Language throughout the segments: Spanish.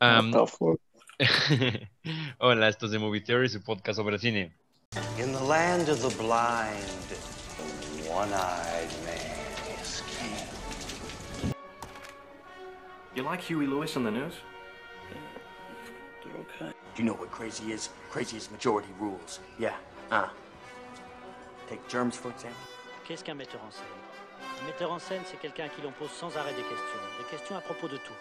Um, What the fuck? Hola, esto es de Movie Theory, su podcast sobre cine. In the land of the blind, the one-eyed man is king. You like Huey Lewis on the news? Okay? Do you know what crazy is? Crazy is majority rules. Yeah. Uh. Take germs, for example. Qu'est-ce qu'un metteur en scène? Un metteur en scène, c'est quelqu'un à qui l'on pose sans arrêt des questions. Des questions à propos de tout.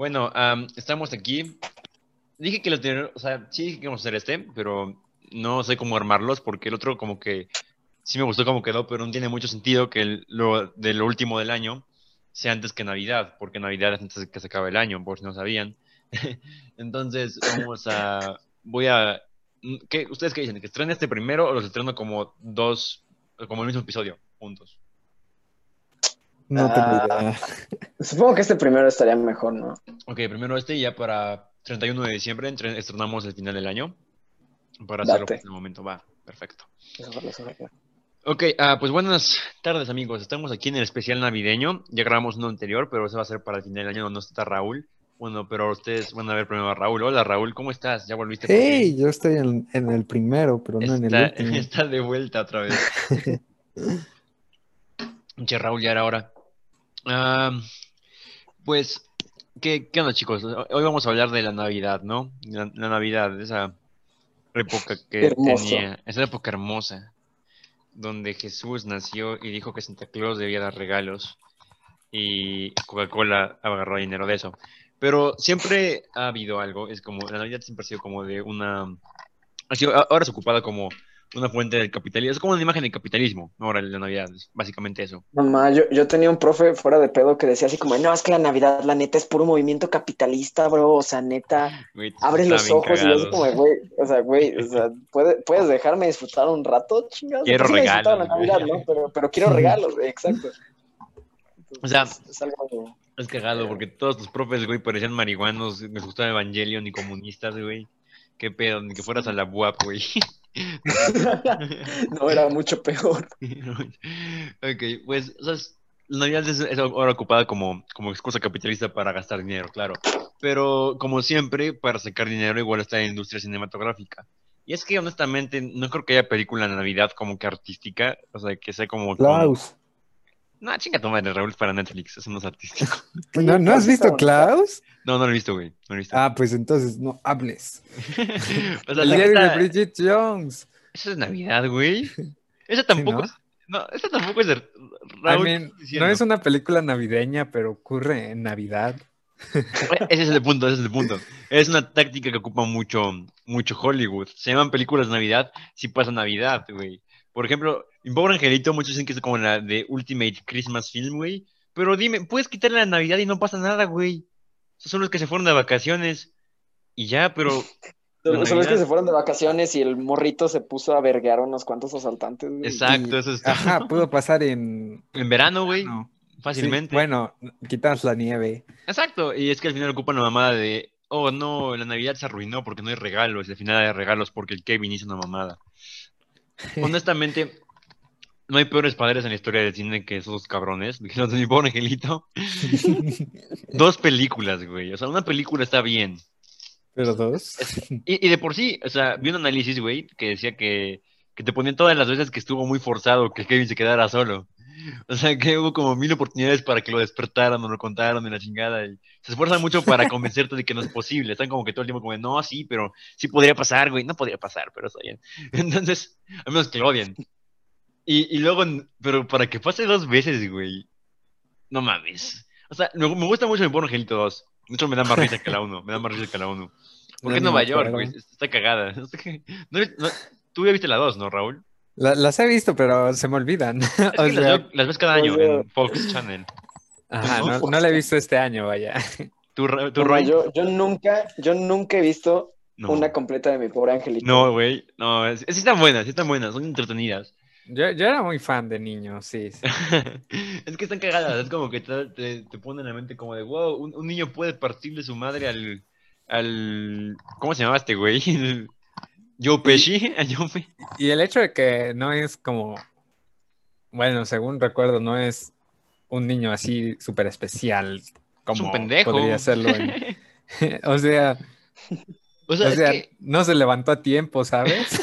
Bueno, am, estamos aquí. Dije que lo tenía, o sea, sí dije que íbamos a hacer este, pero no sé cómo armarlos porque el otro como que sí me gustó cómo quedó, pero no tiene mucho sentido que lo de último del año sea antes que Navidad, porque Navidad es antes de que se acabe el año, por si no sabían. Entonces, vamos a, voy a, ¿qué, ¿ustedes qué dicen? ¿Que estrene este primero o los estreno como dos, como el mismo episodio, juntos? No tengo Ah. idea. Supongo que este primero estaría mejor, ¿no? Ok, primero este y ya para 31 de diciembre estrenamos el final del año. Para hacerlo Date. en el momento, va, perfecto. Ojalá, ojalá. Ok, ah, pues buenas tardes amigos, estamos aquí en el especial navideño, ya grabamos uno anterior, pero ese va a ser para el final del año donde no está Raúl. Bueno, pero ustedes van a ver primero a Raúl. Hola Raúl, ¿cómo estás? ¿Ya volviste? por Hey, yo estoy en, en el primero, pero no en el último. está de vuelta otra vez. Che, Raúl, ya era hora. Ah, pues, ¿qué, ¿qué onda, chicos? Hoy vamos a hablar de la Navidad, ¿no? La, la Navidad, esa época que tenía, esa época hermosa, donde Jesús nació y dijo que Santa Claus debía dar regalos y Coca-Cola agarró dinero de eso. Pero siempre ha habido algo, es como, la Navidad siempre ha sido como de una, ha sido, ahora es ocupada como una fuente del capitalismo, es como una imagen del capitalismo, ahora la Navidad, es básicamente eso. Mamá, yo, yo tenía un profe fuera de pedo que decía así como, no, es que la Navidad, la neta, es puro movimiento capitalista, bro. O sea, neta, Güey, abre está los ojos y yo cagados. como, güey, o sea, güey, o sea, ¿puede- ¿puedes dejarme disfrutar un rato? Chingados. Quiero sí me disfrutaba la regalos, Navidad, güey. ¿no? Pero, pero quiero regalos, güey, exacto. O sea, es, algo... Es cagado porque todos tus profes, güey, parecían marihuanos, les gustaba Evangelion y comunistas, güey. Qué pedo, ni que fueras a la UAP, güey. no, era mucho peor. ok, pues, o sea, la Navidad es, es ahora ocupada como, como excusa capitalista para gastar dinero, claro. Pero, como siempre, para sacar dinero igual está la industria cinematográfica. Y es que, honestamente, no creo que haya película de Navidad como que artística, o sea, que sea como... Klaus. No, chinga tu madre, Raúl, es para Netflix, eso no es artístico. ¿No, ¿no has visto. Klaus? No, no lo he visto, güey, no lo he visto. Ah, pues entonces no hables. o sea, El diario de Bridget Jones. Eso es Navidad, güey. Esa tampoco ¿no? es. No, esa tampoco es de I Raúl. no es una película navideña, pero ocurre en Navidad. Ese es el punto, ese es el punto. Es una táctica que ocupa mucho, mucho Hollywood. Se llaman películas de Navidad si pasa Navidad, güey. Por ejemplo, Mi Pobre Angelito, muchos dicen que es como la de Ultimate Christmas Film, güey. Pero dime, puedes quitarle la Navidad y no pasa nada, güey. Esos son los que se fueron de vacaciones. Y ya, pero solo es que se fueron de vacaciones y el morrito se puso a verguear a unos cuantos asaltantes. güey. exacto, Y- eso es Ajá, pudo pasar en. En verano, güey. no, Fácilmente. sí, bueno, quitas la nieve. Exacto, y es que al final ocupan la mamada de, oh no, la Navidad se arruinó porque no hay regalos, y al final hay regalos porque el Kevin hizo una mamada. Honestamente, no hay peores padres en la historia del cine que esos cabrones, de mi pobre angelito. Dos películas, güey, o sea, una película está bien. Pero dos. Y, y de por sí, o sea, vi un análisis, güey, que decía que, que te ponían todas las veces que estuvo muy forzado que Kevin se quedara solo. O sea, que hubo como mil oportunidades para que lo despertaran o lo contaran en la chingada. Y se esfuerzan mucho para convencerte de que no es posible. Están como que todo el tiempo como, no, sí, pero sí podría pasar, güey. No podría pasar, pero está bien. Entonces, a menos que lo odien. Y, y luego, pero para que pase dos veces, güey. No mames. O sea, me, me gusta mucho mi pobre Angelito 2. Mucho me da más risa que la 1. Me da más risa que la 1. Porque es No, ni Nueva York, güey. Está cagada. No- no- tú ya viste la 2, ¿no, Raúl? La- las he visto, pero se me olvidan. Es que las, sea, veo- las ves cada año Oye. en Fox Channel. ajá, no, no la he visto este año, vaya. ¿Tú, tú Roy? yo, yo nunca, yo nunca he visto No. una completa de mi pobre angelito. No, güey. No, es- sí están buenas, sí están buenas. Son entretenidas. Yo, yo era muy fan de niño, sí. sí. es que están cagadas. Es como que te, te, te ponen en la mente como de, wow, un, un niño puede partirle su madre al... al ¿Cómo se llamaba este güey? El- Joe Pesci. Y el hecho de que no es como, bueno, según recuerdo, no es un niño así súper especial como pendejo. podría hacerlo. en- o sea, O sea, o es sea, que no se levantó a tiempo, ¿sabes?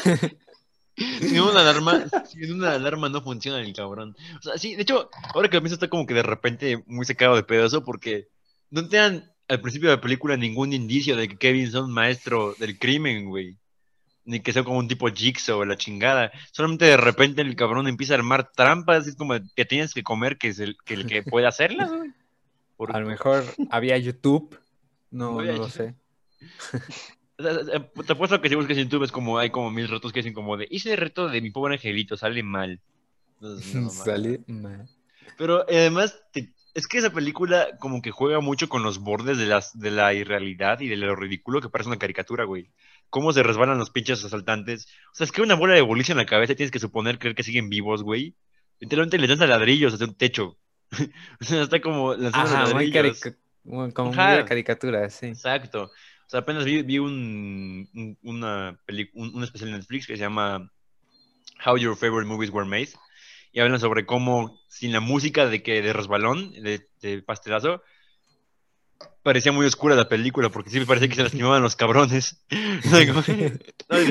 Sin una alarma, sin una alarma no funciona el cabrón. O sea, sí, de hecho, ahora que lo pienso está como que de repente muy sacado de pedazo porque no te dan al principio de la película ningún indicio de que Kevin sea un maestro del crimen, güey. Ni que sea como un tipo Jigsaw o la chingada. Solamente de repente el cabrón empieza a armar trampas. Es como que tienes que comer que es el que, el que puede hacerlas, güey. Por- A lo mejor había YouTube. No, no lo sé. Eh, te apuesto que si buscas en YouTube es como hay como mil retos que dicen como de hice el reto de mi pobre angelito, sale mal. Entonces, no, mamá. Salí mal. Pero eh, además te- es que esa película como que juega mucho con los bordes de las de la irrealidad y de lo ridículo que parece una caricatura, güey. Cómo se resbalan los pinches asaltantes. O sea, es que una bola de boliche en la cabeza y tienes que suponer creer que siguen vivos, güey. Literalmente les lanzan ladrillos hacia un techo. o sea, está como lanzando Ajá, ladrillos. muy- como Ajá. de caricatura, sí. Exacto. O sea, apenas vi, vi un, un- una peli- un, un especial en Netflix que se llama How Your Favorite Movies Were Made. Y hablan sobre cómo sin la música de que de resbalón, de, de pastelazo, parecía muy oscura la película, porque sí me parecía que se lastimaban los cabrones.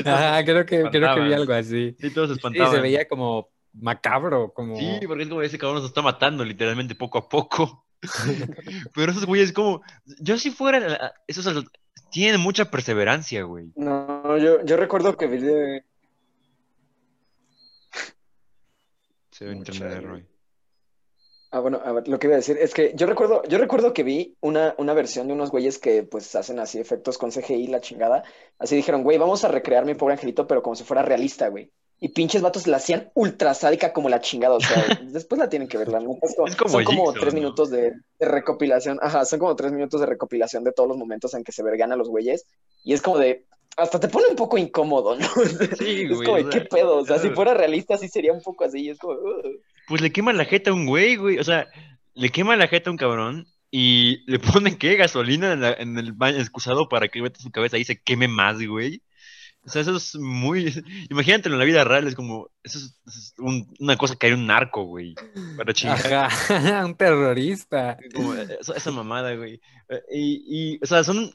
Ah, creo que, creo que vi algo así. sí, todos se Sí, espantaban. se veía como macabro, como... Sí, porque es como ese cabrón se está matando literalmente poco a poco. Pero esos güeyes como, yo si fuera, esos tienen mucha perseverancia, güey. No, yo, yo recuerdo que vi de... Se ve internet de. Roy. Ah, bueno, a ver, lo que iba a decir es que yo recuerdo, yo recuerdo que vi una, una versión de unos güeyes que pues hacen así efectos con CGI, la chingada. Así dijeron, güey, vamos a recrear mi pobre angelito, pero como si fuera realista, güey. Y pinches vatos la hacían ultra sádica como la chingada, o sea, después la tienen que ver, la neta, es como- Es como son como tres ¿no? minutos de, de recopilación, ajá, son como tres minutos de recopilación de todos los momentos en que se vergan a los güeyes, y es como de, hasta te pone un poco incómodo, ¿no? Sí, es güey, como, de, ¿qué pedo? O sea, si fuera realista, sí sería un poco así, es como, "Ugh". Pues le quema la jeta a un güey, güey. O sea, le quema la jeta a un cabrón y le ponen, ¿qué? Gasolina en, la- en el baño excusado para que meta su cabeza y se queme más, güey. O sea, eso es muy... Imagínatelo en la vida real, es como... Eso es, eso es un- una cosa que hay un narco, güey. Para chingar. Ajá, un terrorista. Como esa, esa mamada, güey. Eh, Y, y, o sea, son.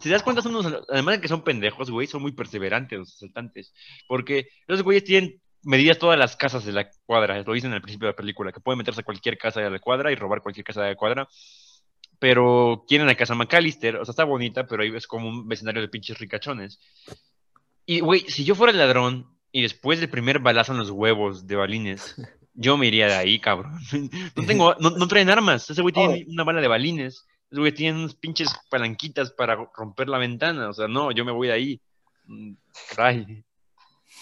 Si te das cuenta, son unos. Además de que son pendejos, güey, son muy perseverantes los asaltantes. Porque los güeyes tienen medidas todas las casas de la cuadra. Lo dicen al principio de la película, que pueden meterse a cualquier casa de la cuadra y robar cualquier casa de la cuadra. Pero quieren la casa McAllister, o sea, está bonita, pero ahí es como un vecindario de pinches ricachones. Y, güey, si yo fuera el ladrón y después del primer balazo en los huevos de balines, yo me iría de ahí, cabrón. No tengo, no, no traen armas. Ese güey tiene una bala de balines. Ese güey tiene unas pinches palanquitas para romper la ventana. O sea, no, yo me voy de ahí. Mm, Caray.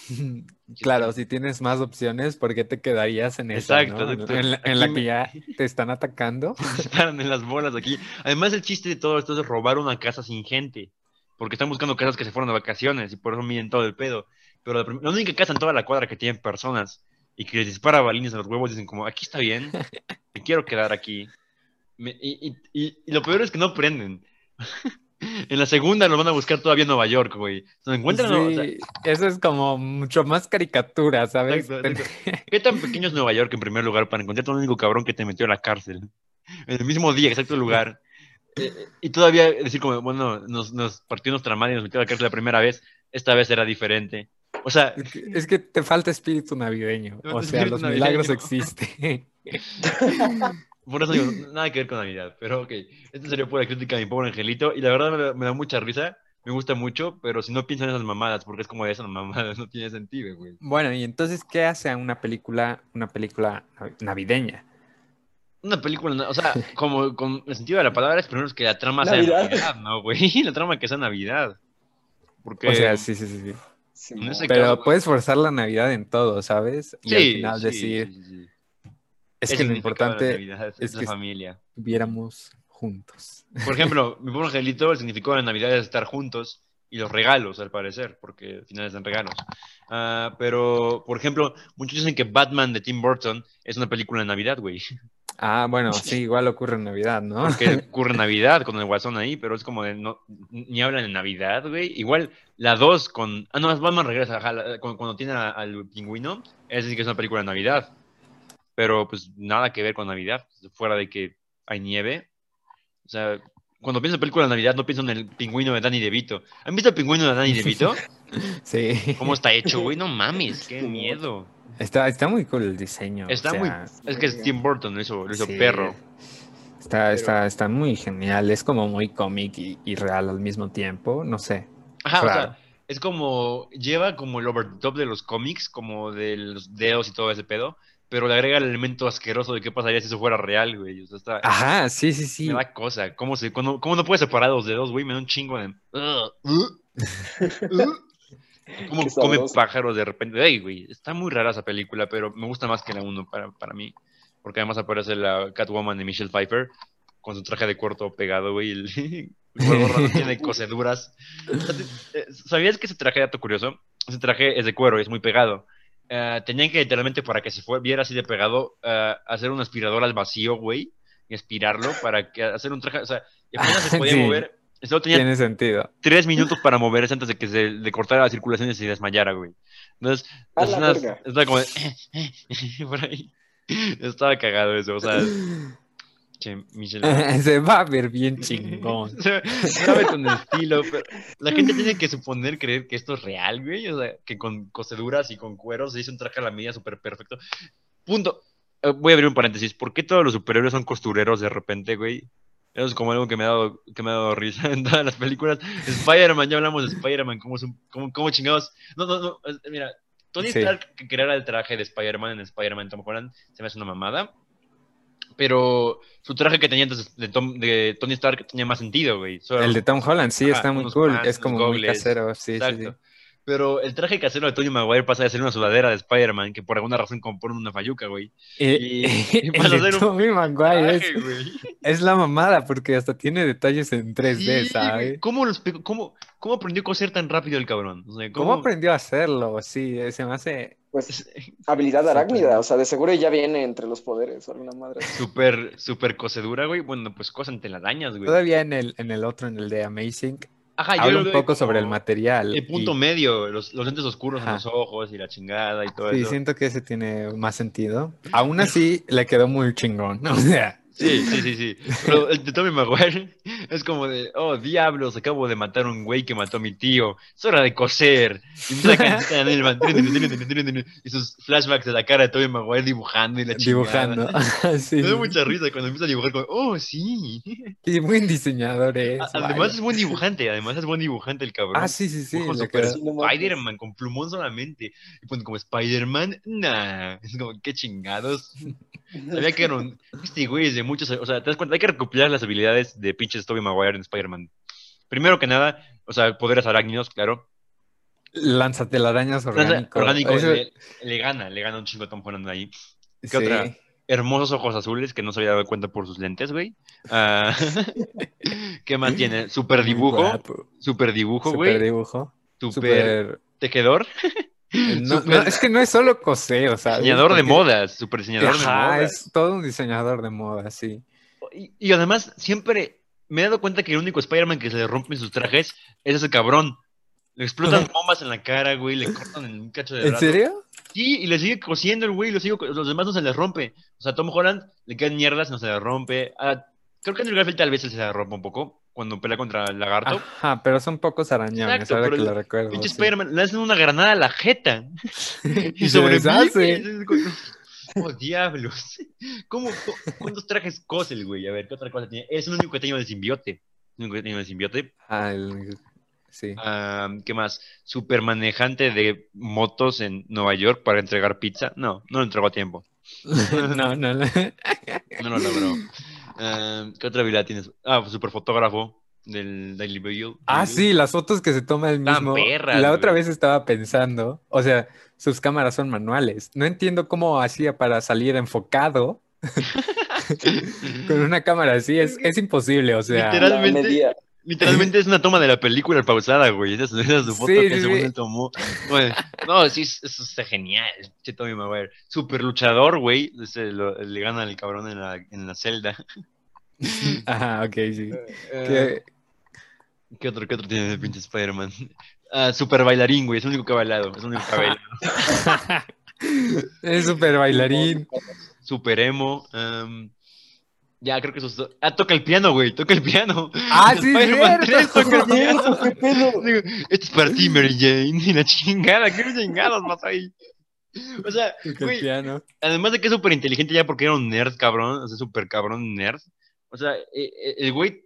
Claro, si tienes más opciones, ¿por qué te quedarías en esa, Exacto, no? exacto. En la, en Aquí la me- que ya te están atacando. Disparan en las bolas aquí. Además, el chiste de todo esto es robar una casa sin gente. Porque están buscando casas que se fueron de vacaciones y por eso miden todo el pedo. Pero la, única casa en toda la cuadra que tienen personas y que les dispara balines en los huevos dicen como, aquí está bien, me quiero quedar aquí. Me- y, y- y- y lo peor es que no prenden. en la segunda lo van a buscar todavía en Nueva York, güey. Se encuentran, o sea, Sí, eso es como mucho más caricatura, ¿sabes? Exacto, exacto. ¿Qué tan pequeño es Nueva York en primer lugar para encontrarte un único cabrón que te metió a la cárcel? En el mismo día, exacto lugar. Eh, y todavía decir como, bueno, nos, nos partió nuestra madre y nos metió a la cárcel la primera vez, esta vez era diferente. O sea, Es que, es que te falta espíritu navideño. O sea, los navideño. milagros existen. por eso digo, nada que ver con Navidad. Pero ok, esta sería pura crítica a mi pobre angelito. Y la verdad me da, me da mucha risa, me gusta mucho, pero si no piensan en esas mamadas, porque es como de esas mamadas, no tiene sentido, güey. Bueno, y entonces, ¿qué hace a una película, una película navideña? Una película, o sea, como con el sentido de la palabra es primero que la trama sea Navidad. Navidad, ¿no, güey? La trama que sea Navidad. Porque O sea, sí, sí, sí, sí. Pero caso, puedes forzar la Navidad en todo, ¿sabes? Y al sí, final sí, decir, sí, sí, sí. es que lo importante Navidad es la que familia. estuviéramos juntos. Por ejemplo, mi pobre angelito, el significado de la Navidad es estar juntos y los regalos, al parecer, porque al final dan regalos. Ah, pero, por ejemplo, muchos dicen que Batman de Tim Burton es una película de Navidad, güey. Ah, bueno, sí, igual ocurre en Navidad, ¿no? Porque ocurre en Navidad con el guasón ahí, pero es como de no, ni hablan de Navidad, güey. Igual la 2 con. Ah, no, Batman regresa, ajá, la- cuando, cuando tiene a- al pingüino, es decir que es una película de Navidad. Pero pues nada que ver con Navidad, fuera de que hay nieve O sea, cuando pienso en película de Navidad, no pienso en el pingüino de Danny DeVito. ¿Han visto el pingüino de Danny DeVito? Sí. ¿Cómo está hecho, güey? No mames, qué miedo. Está, está muy cool el diseño. o Está muy. sea, Es que es Tim Burton, lo hizo, lo hizo sí. perro. Está, está, está muy genial. Es como muy cómic y, y real al mismo tiempo. No sé. Ajá, o sea, es como. Lleva como el over the top de los cómics, como de los dedos y todo ese pedo, pero le agrega el elemento asqueroso de qué pasaría si eso fuera real, güey. O sea, está. Ajá, sí, sí, sí. Me da cosa. ¿Cómo, se, cómo, cómo no puedes separar los dedos, güey? Me da un chingo de. Ugh, ugh. Como Qué come pájaros de repente. Ay, güey. Está muy rara esa película, pero me gusta más que la 1 para, para mí. Porque además aparece la Catwoman de Michelle Pfeiffer con su traje de cuarto pegado, güey. El, tiene coseduras. Eh, ¿Sabías que ese traje, dato curioso? Ese traje es de cuero y es muy pegado. Eh, tenían que literalmente, para que se fue, viera así de pegado, eh, hacer una aspiradora al vacío, güey, y aspirarlo para que hacer un traje. O sea, y apenas se podía Sí. mover. Solo tenía Tiene sentido. tres minutos para moverse antes de que se le cortara la circulación y se desmayara, güey. Entonces, A es la una- verga. estaba como de, por ahí. Estaba cagado eso, o sea, Michelle. Se va a ver bien chingón. Se ve con estilo, pero la gente tiene que suponer, creer que esto es real, güey. O sea, que con coseduras y con cueros se hizo un traje a la medida súper perfecto. Punto. Eh, Voy a abrir un paréntesis. ¿Por qué todos los superhéroes son costureros de repente, güey? Eso es como algo que me ha dado, que me ha dado risa en todas las películas. Spider-Man, ya hablamos de Spider-Man, cómo, cómo, cómo chingados. No, no, no. Mira, Tony Sí. Stark que creara el traje de Spider-Man en Spider-Man Tom Holland se me hace una mamada. Pero su traje que tenía antes de, Tom- de Tony Stark tenía más sentido, güey. El de Tom Holland, sí, Ajá, está muy cool. Es como muy casero. Sí, sí, Exacto. sí. Pero el traje casero de Tony Maguire pasa de ser una sudadera de Spider-Man que por alguna razón componen una falluca, güey. Y, Y- y el un Tobey Maguire es, güey. es la mamada porque hasta tiene detalles en 3D, Sí. ¿sabes? ¿Cómo, los cómo, ¿Cómo aprendió a coser tan rápido el cabrón? O sea, ¿Cómo aprendió a hacerlo? Sí, se me hace... Pues habilidad arácnida, o sea, de seguro ya viene entre los poderes o alguna madre. Súper, súper cosedura, güey. Bueno, pues cosan telarañas, güey. Todavía en el, en el otro, en el de Amazing, Ajá, yo habla lo un poco sobre el material. El punto y- medio, los, los lentes oscuros en los ojos y la chingada y todo Sí, eso. siento que ese tiene más sentido. Aún así, le quedó muy chingón. O sea, Sí, sí, sí, sí. Pero el de Tommy Maguire es como de, oh, diablos, acabo de matar a un güey que mató a mi tío. Es hora de coser. Y empieza a cantar en el man- y sus flashbacks de la cara de Tommy Maguire dibujando y la chingada. dibujando. sí. Me da mucha risa cuando empieza a dibujar como, oh, sí. Y buen diseñador es. Además vaya. es buen dibujante, además es buen dibujante el cabrón. Ah, sí, sí, sí. Spider-Man con plumón solamente. Y ponen como Spider-Man, nah. Es como, qué chingados. Sabía que eran. Este güey es de muchos. O sea, te das cuenta, hay que recopilar las habilidades de pinches Tobey Maguire en Spider-Man. Primero que nada, o sea, poderes arácnidos, claro. Lanzatelarañas orgánico. Orgánico, Eso- le, le gana, le gana un chingo a Tom Holland ahí. ¿Qué sí. otra? Hermosos ojos azules que no se había dado cuenta por sus lentes, güey. Ah, ¿Qué más tiene? Super dibujo. Super dibujo, Super güey. dibujo. Super Super. tejedor. No, Super- no, es que no es solo coser, ¿sabes? Diseñador de modas. Super diseñador de modas. es todo un diseñador de moda, sí. Y, y además, siempre me he dado cuenta que el único Spider-Man que se le rompen sus trajes es ese cabrón. Le explotan bombas en la cara, güey, le cortan en un cacho de ¿En brazo. serio? Sí, y le sigue cosiendo el güey, lo sigue co- los demás no se les rompe. O sea, Tom Holland le quedan mierdas, no se le rompe. Ah, creo que Andrew Garfield tal vez se le rompe un poco cuando pelea contra el lagarto. Ajá, pero son pocos arañones, Exacto, ahora que el lo recuerdo. Pinche sí. Spider-Man le hacen una granada a la jeta y, sobrevive. Oh, diablos. ¿Cómo, cu- ¿Cuántos trajes cose el güey? A ver, ¿qué otra cosa tiene? Es el único que tiene de simbiote. El único que tiene de simbiote. Ah, el- Sí. ¿Qué más? Super manejante de motos en Nueva York para entregar pizza. No, no lo entregó a tiempo. no, no, no. No lo logró. Ah, ¿Qué otra habilidad tienes? Ah, super fotógrafo del Daily Bugle. Ah, sí, las fotos que se toma el mismo. perras, la otra güey. vez estaba pensando, o sea, sus cámaras son manuales. No entiendo cómo hacía para salir enfocado con una cámara así. Es, es imposible, o sea. Literal. Literalmente es una toma de la película pausada, güey. Esa es, esa es su foto Sí, que sí, según sí. él tomó. Bueno, no, sí, eso está genial. Che, Tommy Maguire. Super luchador, güey. Ese lo- le gana al cabrón en la, en la celda. Ajá, ok, sí. Eh, Que- ¿Qué otro, qué otro tiene el pinche Spider-Man? Ah, super bailarín, güey. Es el único que ha bailado. Es el único que ha bailado. es súper bailarín. Super emo. em, Ya, creo que eso es... Ah, toca el piano, güey, toca el piano. Ah, sí, cierto. 3 toca el piano. Qué pedo. Digo, esto es para ti, Mary Jane. Y la chingada, ¿qué chingados más ahí? O sea, güey, además de que es súper inteligente ya porque era un nerd, cabrón, o sea, súper cabrón nerd. O sea, eh, eh, el güey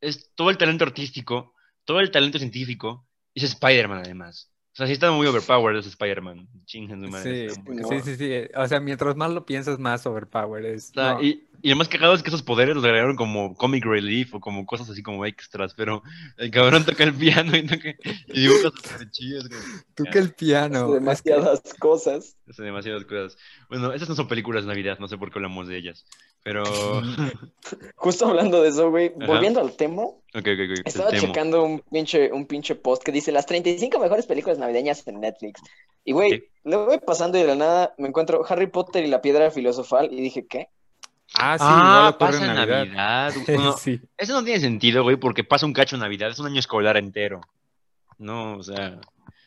es todo el talento artístico, todo el talento científico, es Spider-Man además. O sea, sí está muy overpowered ese Spider-Man. Sí, sí, sí, sí. O sea, mientras más lo piensas, más overpower es. O sea, No. y, y lo más cagado es que esos poderes los agregaron como comic relief o como cosas así como extras, pero el cabrón toca el piano y, toca, y dibuja chidos. güey. Toca el piano. Hace demasiadas cosas. Hace demasiadas cosas. Bueno, esas no son películas de Navidad, no sé por qué hablamos de ellas. Pero. Justo hablando de eso, güey, Ajá. volviendo al tema, Ok, ok, ok. estaba checando un pinche, un pinche post que dice las 35 mejores películas navideñas en Netflix. Y, güey, lo voy pasando y de la nada me encuentro Harry Potter y la piedra filosofal y dije, ¿qué? Ah, sí, Ah, pasa en Navidad. Navidad. Bueno, sí. Eso no tiene sentido, güey, porque pasa un cacho en Navidad, es un año escolar entero. No, o sea,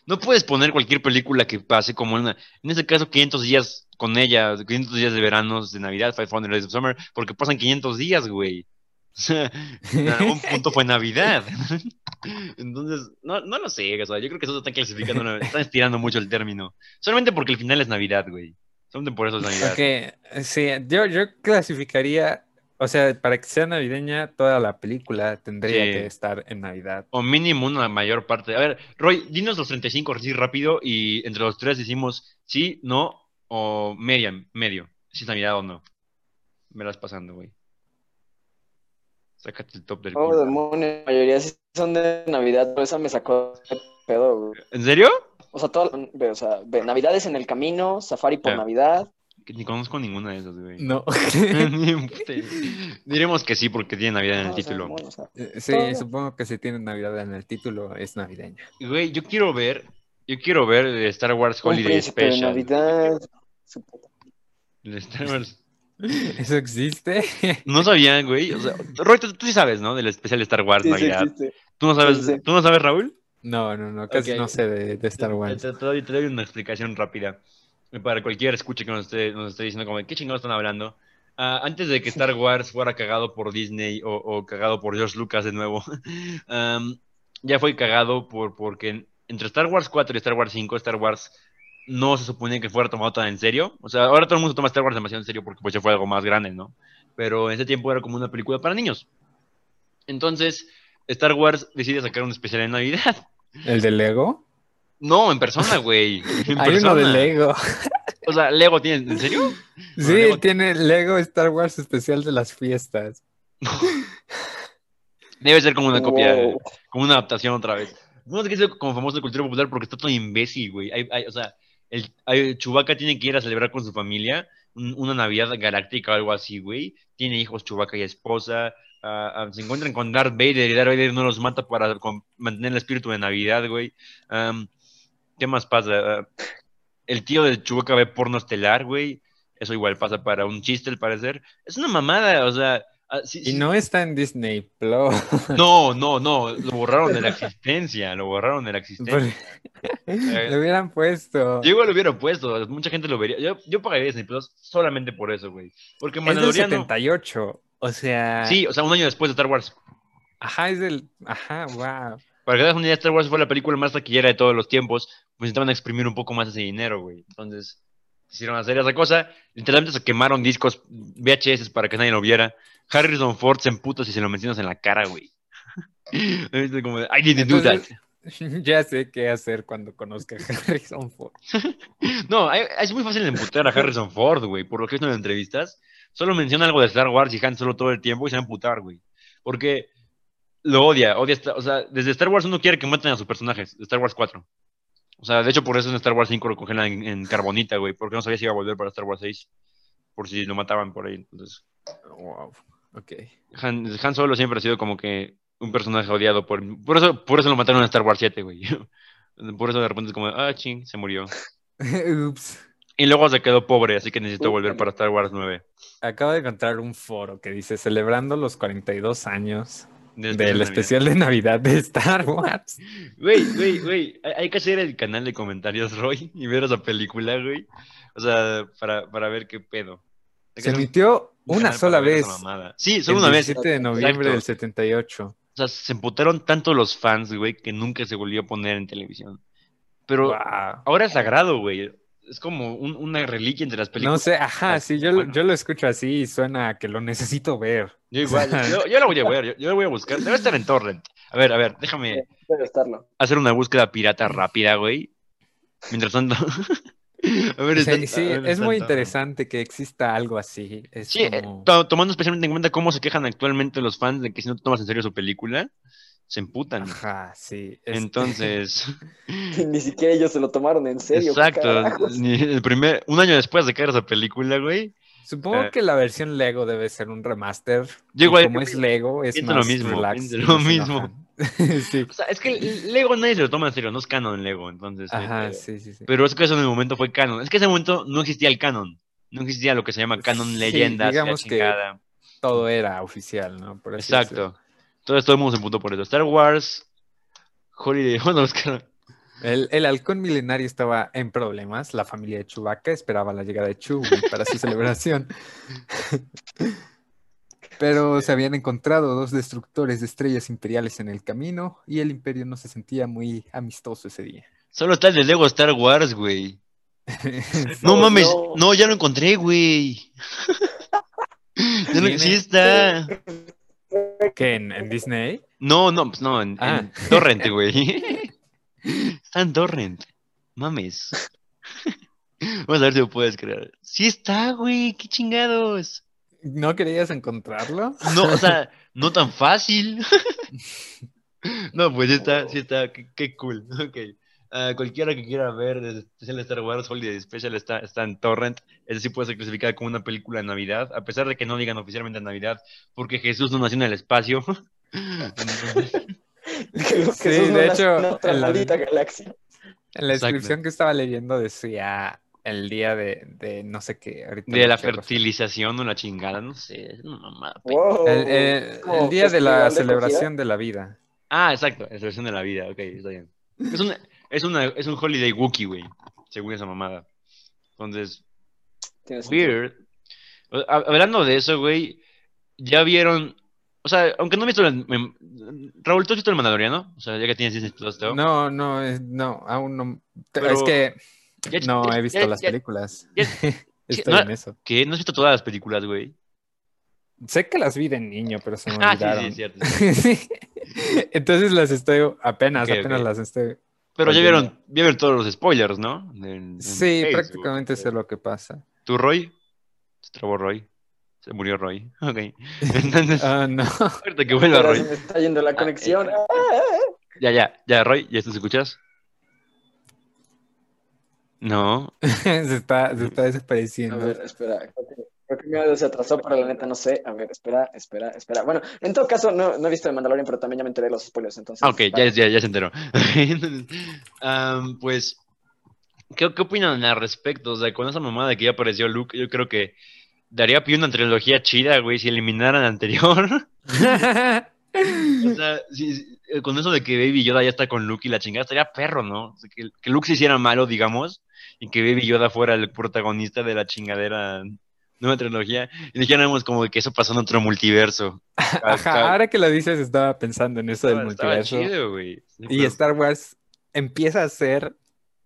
no puedes poner cualquier película que pase como una, en este caso 500 días con ella, 500 días de veranos de Navidad, 500 Days of Summer, porque pasan 500 días, güey. En algún punto fue Navidad. Entonces, no, no lo sé, o sea, yo creo que eso están clasificando, están estirando mucho el término. Solamente porque el final es Navidad, güey. Solamente por eso es Navidad. Sí, yo, yo clasificaría, o sea, para que sea navideña, toda la película tendría Sí. que estar en Navidad. O mínimo una mayor parte. A ver, Roy, dinos los 35 así rápido y entre los tres decimos sí, no o media, medio. Si es Navidad o no. Me las pasando, güey. Sácate el top del Oh, culo. demonios, la mayoría sí son de Navidad, pero esa me sacó de pedo, güey. ¿En serio? O sea, todo, ve, o sea, ve, Navidades en el camino, Safari por Ya. Navidad. Que ni conozco ninguna de esas, güey. No. Ni un puta idea. Diremos que sí porque tiene Navidad en el o sea, título. bueno, o sea, sí, Todo. supongo que si tiene Navidad en el título, es navideña. Güey, yo quiero ver, yo quiero ver el Star Wars un Holiday príncipe de Special. Navidad. Su puta- El Star Wars. ¿Eso existe? No sabían, güey. O sea, Roy, tú, tú sí sabes, ¿no? Del especial de Star Wars Sí, sí Navidad. existe. ¿Tú no sabes, Sí. ¿Tú no sabes, Raúl? No, no, no, casi no sé de, de Star Wars. Te, te doy, te doy una explicación rápida. Para cualquier escuche que nos esté, nos esté diciendo como, ¿qué chingados están hablando? Ah, antes de que Star Wars fuera cagado por Disney o, o cagado por George Lucas de nuevo, ya fue cagado por, porque entre Star Wars 4 y Star Wars 5, Star Wars no se suponía que fuera tomado tan en serio. O sea, ahora todo el mundo toma Star Wars demasiado en serio porque pues ya fue algo más grande, ¿no? Pero en ese tiempo era como una película para niños. Entonces, Star Wars decide sacar un especial en Navidad. ¿El de Lego? No, en persona, güey. Hay uno de. Lego. O sea, Lego tiene, ¿en serio? Sí, Lego- tiene Lego Star Wars especial de las fiestas. Debe ser como una copia, como una adaptación otra vez. No sé qué es como famoso de cultura popular porque está todo imbécil, güey. Hay, hay- o sea, el, Chewbacca tiene que ir a celebrar con su familia un- una Navidad galáctica o algo así, güey. Tiene hijos Chewbacca y esposa. ah, ah, se encuentran con Darth Vader y Darth Vader no los mata para mantener el espíritu de Navidad, güey. ¿Qué más pasa? Ah, el tío de Chewbacca ve porno estelar, güey. Eso igual pasa para un chiste, al parecer. Es una mamada, o sea... ah, sí- Y sí- no está en Disney Plus. no, no, no, lo borraron de la existencia, lo borraron de la existencia. Lo hubieran puesto. Yo igual lo hubiera puesto, mucha gente lo vería. Yo, yo pagaría Disney Plus solamente por eso, güey. Porque Es del Mandaloriano. 78. O sea. Sí, o sea, un año después de Star Wars. Ajá, es del. Ajá, wow. Para que te das una idea, Star Wars fue la película más taquillera de todos los tiempos. Pues necesitaban exprimir un poco más ese dinero, güey. Entonces, hicieron hacer esa cosa. Literalmente se quemaron discos VHS para que nadie lo viera. Harrison Ford se emputa si se lo mencionas en la cara, güey. Como I didn't do that. Entonces, ya sé qué hacer cuando conozca a Harrison Ford. No, es muy fácil emputar a Harrison Ford, güey, por lo que he visto en entrevistas. Solo menciona algo de Star Wars y Han Solo todo el tiempo y se va a emputar, güey. Porque lo odia, odia, o sea, desde Star Wars uno quiere que maten a sus personajes, de Star Wars 4. O sea, de hecho por eso en Star Wars 5 lo congelan en, en carbonita, güey, porque no sabía si iba a volver para Star Wars 6, por si lo mataban por ahí. Entonces, Wow. Ok. Han, Han Solo siempre ha sido como que un personaje odiado por... Por eso, por eso lo mataron en Star Wars 7, güey. Por eso de repente es como, ah, ching, se murió. Ups. Y luego se quedó pobre, así que necesitó volver para Star Wars 9. Acabo de encontrar un foro que dice celebrando los 42 años Del del de especial de Navidad de Star Wars. Güey, güey, güey. Hay, que hacer el canal de comentarios, Roy, y ver esa película, güey. O sea, para, para ver qué pedo. Se un emitió una sola vez. Sí, El solo una vez. 17 de noviembre Exacto. del 78. O sea, se emputaron tanto los fans, güey, que nunca se volvió a poner en televisión. Pero Wow. ahora es sagrado, güey. Es como un- una reliquia entre las No películas. sé, ajá, sí, yo, lo- Bueno. yo lo escucho así y suena a que lo necesito ver. Yo igual, yo, yo la voy a ver, yo, yo la voy a buscar. Debe estar en Torrent. A ver, a ver, déjame Debe estarlo. hacer una búsqueda pirata rápida, güey. Mientras tanto. a ver, Sí, está- sí, a ver, es muy interesante que exista algo así. Es Sí, eh, como... tomando especialmente en cuenta cómo se quejan actualmente los fans de que si no te tomas en serio su película, se emputan. Ajá, sí. es- Entonces, Ni siquiera ellos se lo tomaron en serio. ¿qué exacto. El primer, un año después de caer esa película, güey. Supongo Eh. que la versión Lego debe ser un remaster. Yo igual como es Lego, es pienso lo más mismo, relax. lo mismo. enojan. sí. O sea, es que Lego nadie se lo toma en serio, no es canon Lego, entonces. Ajá, pedo. sí, sí, sí. Pero es que eso en el momento fue canon. Es que en ese momento no existía el canon. No existía lo que se llama canon Sí, leyendas, la digamos que. Todo era oficial, ¿no? Por así Exacto. Entonces todo el mundo se por eso. Star Wars, Holiday, bueno, es que El, el halcón milenario estaba en problemas. La familia de Chewbacca esperaba la llegada de Chewie para su celebración. Pero se habían encontrado dos destructores de estrellas imperiales en el camino y el imperio no se sentía muy amistoso ese día. solo está el de Lego Star Wars, güey. No Oh, mames, no. no. ya lo encontré, güey. Ya ¿Tiene? sí está. ¿Qué? ¿En, en Disney? No, no, pues no, en, Ah. en Torrent, güey. Está en Torrent. Mames. Vamos a ver si lo puedes creer. Sí está, güey, qué chingados. ¿No querías encontrarlo? No, o sea, no tan fácil. No, pues sí está, sí está, qué, qué cool. Ok. Ah, cualquiera que quiera ver el especial de Star Wars Holiday Special está, está en Torrent. Es decir, puede ser clasificada como una película de Navidad, a pesar de que no digan oficialmente Navidad, porque Jesús no nació en el espacio. Sí, no de hecho, en en la- galaxia. En la Exacto. descripción que estaba leyendo decía el día de, de no sé qué. ahorita de no la fertilización o la chingada, no sé, es una mamada. Wow. El, eh, el día de la celebración de la vida. Ah, exacto, es versión de la vida, ok, está bien. Es, una, es, una, es un holiday Wookiee, güey, según esa mamada. Entonces, weird. Hablando de eso, güey, ya vieron, o sea, aunque no he visto, el- me- Raúl, ¿tú has visto el Mandaloriano? O sea, ya que tienes Disney Plus. No, no, es- no, aún no. Pero- es que Ya- no ya- he visto ya- las ya- películas. ya- Estoy no- en eso. ¿Qué? ¿No has visto todas las películas, güey? Sé que las vi de niño, pero se me Ah, sí, sí, olvidaron. es cierto. Entonces las estoy, apenas, apenas las estoy. Pero ya vieron, ya vieron todos los spoilers, ¿no? En- en Sí, Facebook. prácticamente sé lo que pasa. ¿Tú, Roy? Se trabó Roy. Se murió Roy. Ok. Entonces, Ah, no. ahorita que vuelva Roy. se me está yendo la conexión. eh, Ya, ya, ya, Roy, ¿ya te escuchas? No. se está, se está A desapareciendo. ver, espera. Que, creo que mi audio se atrasó, pero la neta no sé. A ver, espera, espera, espera. Bueno, en todo caso, no, no he visto el Mandalorian, pero también ya me enteré de los spoilers, entonces. Ok, ya, ya, ya se enteró. Pues, ¿qué, ¿qué opinan al respecto? O sea, con esa mamada de que ya apareció Luke, yo creo que daría pie una trilogía chida, güey, si eliminaran la anterior. O sea, si- eh, con eso de que Baby Yoda ya está con Luke y la chingada, estaría perro, ¿no? O sea, que, que Luke se hiciera malo, digamos, y que Baby Yoda fuera el protagonista de la chingadera nueva trilogía, y dijéramos como que eso pasó en otro multiverso. Ajá, ahora que lo dices, estaba pensando en eso del estaba multiverso. chido. Sí, Y pero- Star Wars empieza a ser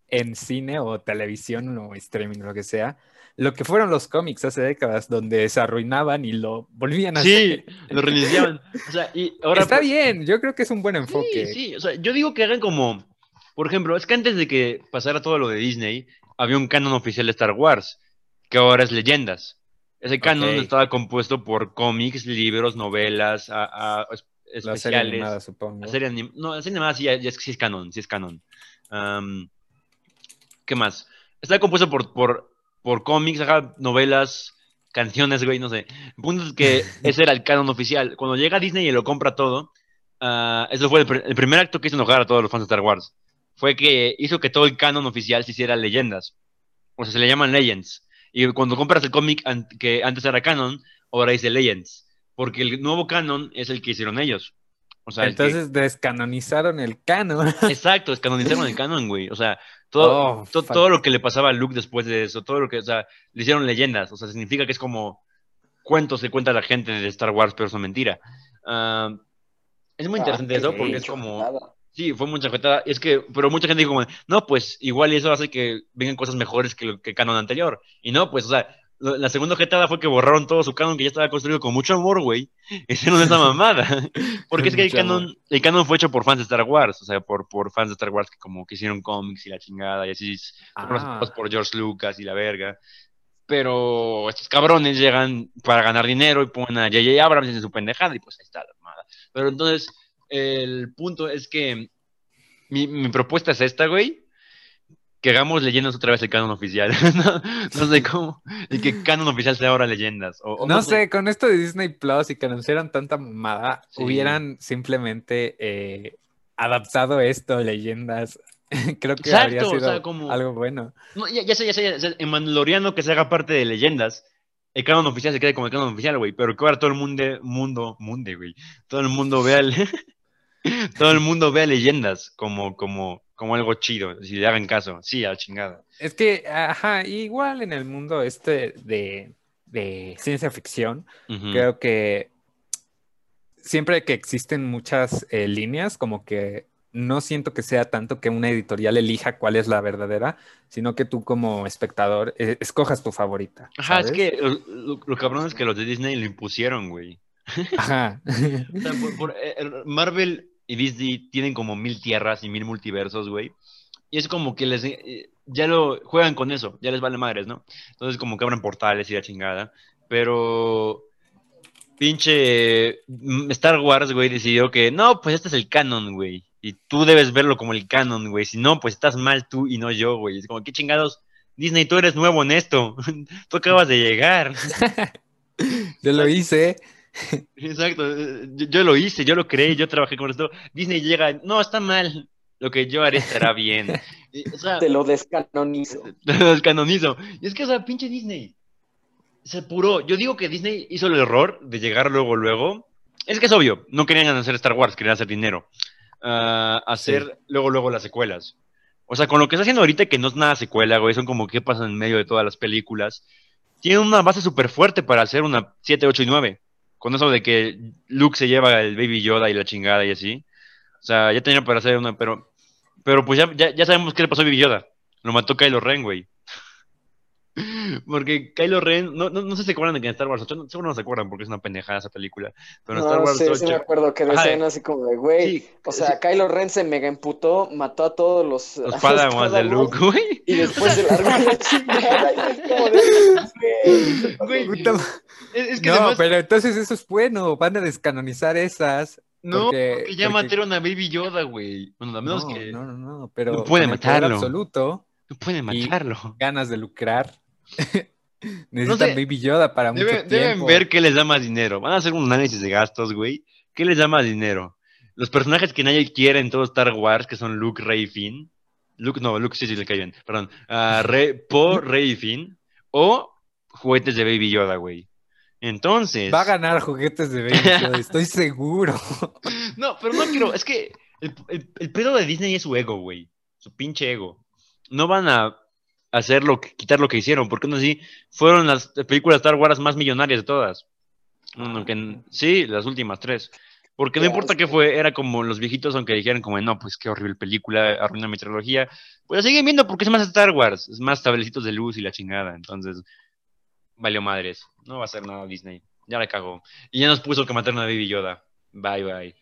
en cine o televisión o streaming, lo que sea, lo que fueron los cómics hace décadas, donde se arruinaban y lo volvían a Sí, hacer. lo reiniciaban. O sea, y ahora. Está bien, yo creo que es un buen enfoque. Sí, sí. O sea, yo digo que hagan como. Por ejemplo, es que antes de que pasara todo lo de Disney, había un canon oficial de Star Wars, que ahora es leyendas. Ese canon estaba compuesto por cómics, libros, novelas, a- a- es- La serie especiales. animada, supongo. La serie anim- No, la serie animada sí, ya, ya es, sí es canon, sí es canon. ¿Qué más? Está compuesto por, por, por cómics, ajá, novelas, canciones, güey, no sé. El punto es que ese era el canon oficial. Cuando llega Disney y lo compra todo, ah, eso fue el, pr- el primer acto que hizo enojar a todos los fans de Star Wars. Fue que hizo que todo el canon oficial se hiciera leyendas. O sea, se le llaman Legends. Y cuando compras el cómic an- que antes era canon, ahora dice Legends. Porque el nuevo canon es el que hicieron ellos. O sea, que- Entonces descanonizaron el canon. exacto, descanonizaron el canon, güey. O sea, todo, Oh, to- todo lo que le pasaba a Luke después de eso, todo lo que, o sea, le hicieron leyendas. O sea, significa que es como cuentos que cuenta la gente de Star Wars, pero son mentira. Ah, es muy interesante Ah, eso qué porque es como... nada. Sí, fue mucha jetada. Es que, pero mucha gente dijo como, no, pues igual eso hace que vengan cosas mejores que lo que el canon anterior. Y no, pues, o sea, la segunda jetada fue que borraron todo su canon que ya estaba construido con mucho amor, güey. Hicieron esa mamada. Porque es que el canon, el canon fue hecho por fans de Star Wars, o sea, por, por fans de Star Wars que como que hicieron cómics y la chingada, y así Ah. por George Lucas y la verga. Pero estos cabrones llegan para ganar dinero y ponen a J.J. Abrams en su pendejada y pues ahí está la mamada. Pero entonces, el punto es que mi, mi propuesta es esta, güey. Que hagamos leyendas otra vez el canon oficial. no, no sé cómo. Y que canon oficial sea ahora leyendas. O, o No sé, con esto de Disney Plus y que anunciaron tanta mamada, Sí. hubieran simplemente eh, adaptado esto, leyendas. Creo que Exacto, habría o sido sea, como- algo bueno. No, ya, ya sé, ya sé, ya sé, en Mandaloriano que se haga parte de leyendas, el canon oficial se quede como el canon oficial, güey, pero que ahora todo el mundo, mundo, munde, güey, todo el mundo vea, el- todo el mundo vea leyendas como, como, como algo chido, si le hagan caso, sí, a la chingada. Es que, ajá, igual en el mundo este de, de ciencia ficción, creo que siempre que existen muchas eh, líneas, como que no siento que sea tanto que una editorial elija cuál es la verdadera, sino que tú como espectador eh, escojas tu favorita. Ajá, es que lo, lo- lo cabrón es que los de Disney lo impusieron, güey. Ajá. O sea, por- por- eh, Marvel y Disney tienen como mil tierras y mil multiversos, güey. Y es como que les eh, ya lo juegan con eso, ya les vale madres, ¿no? Entonces como que abren portales y la chingada. Pero pinche mm, Star Wars, güey, decidió que no, pues este es el canon, güey. Y tú debes verlo como el canon, güey. Si no, pues estás mal tú y no yo, güey. Es como, ¿qué chingados? Disney, tú eres nuevo en esto. tú acabas de llegar. Yo lo hice. Exacto, eh, yo, yo lo hice, yo lo creé, yo trabajé con esto. Disney llega, no, está mal, lo que yo haré estará bien. Y, o sea, Te lo descanonizo. los canonizo. Y es que, o sea, pinche Disney se apuró. Yo digo que Disney hizo el error de llegar luego, luego. Es que es obvio, no querían hacer Star Wars, querían hacer dinero. Ah, hacer luego, luego las secuelas. O sea, con lo que está haciendo ahorita, que no es nada secuela, güey, son como que pasan en medio de todas las películas. Tienen una base súper fuerte para hacer una 7, 8 y 9. Con eso de que Luke se lleva el Baby Yoda y la chingada y así. O sea, ya tenían para hacer una, pero. Pero pues ya, ya, ya sabemos qué le pasó a Baby Yoda. Lo mató Kylo Ren, güey. Porque Kylo Ren, no, no, no sé si se acuerdan de que en Star Wars 8, seguro no se acuerdan porque es una pendejada esa película. Pero en Star No, Wars sí, 8. sí me acuerdo que decían así como de, güey, sí, o sea, Kylo Ren se mega emputó, mató a todos los... los Padawans de Luke, güey. Y después se largó la chingada y es como de, güey, Es, que No, además, pero entonces eso es bueno. Van a descanonizar esas. no, porque- porque ya porque- mataron a Baby Yoda, güey. Bueno, a menos no, que no, no, no, pero no poder matarlo. absoluto, no pueden y- matarlo. ganas de lucrar. Necesitan sé, Baby Yoda para mucho Deben, tiempo. deben ver qué les da más dinero. Van a hacer un análisis de gastos, güey. ¿Qué les da más dinero? Los personajes que nadie quiere en todo Star Wars, que son Luke, Rey y Finn. Luke, no, Luke sí, sí le cae bien. Perdón. Ah, Rey, Poe, Rey y Finn. O juguetes de Baby Yoda, güey. Entonces. Va a ganar juguetes de Baby Yoda, estoy seguro. No, pero no quiero. Es que el, el- el pedo de Disney es su ego, güey. Su pinche ego. No van a hacer lo que, quitar lo que hicieron, porque no así fueron las películas Star Wars más millonarias de todas. Que- sí, las últimas tres. Porque no importa qué fue, era como los viejitos, aunque dijeran como, no, pues qué horrible película, arruina mi trilogía. Pues la siguen viendo porque es más Star Wars, es más tablecitos de luz y la chingada. Entonces, valió madres. No va a hacer nada Disney. Ya la cagó. Y ya nos puso que mataron a Baby Yoda. Bye, bye.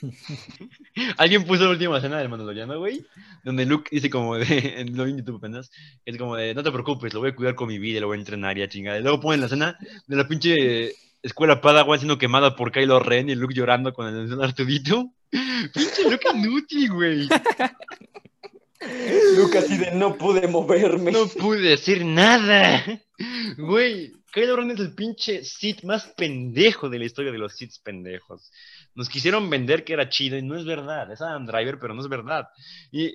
Alguien puso la última escena del Mandaloriano, güey, donde Luke dice como de, en lo en YouTube apenas, es como de, no te preocupes, lo voy a cuidar con mi vida, lo voy a entrenar y a chingada. Y luego ponen la escena de la pinche escuela Padawan siendo quemada por Kylo Ren y Luke llorando con el Artudito. Pinche Luke inútil, güey. Lucas así de no pude moverme. No pude decir nada. Güey, Kylo Ren es el pinche Sith más pendejo de la historia de los Sith pendejos. Nos quisieron vender que era chido y no es verdad. Es Adam Driver, pero no es verdad. Y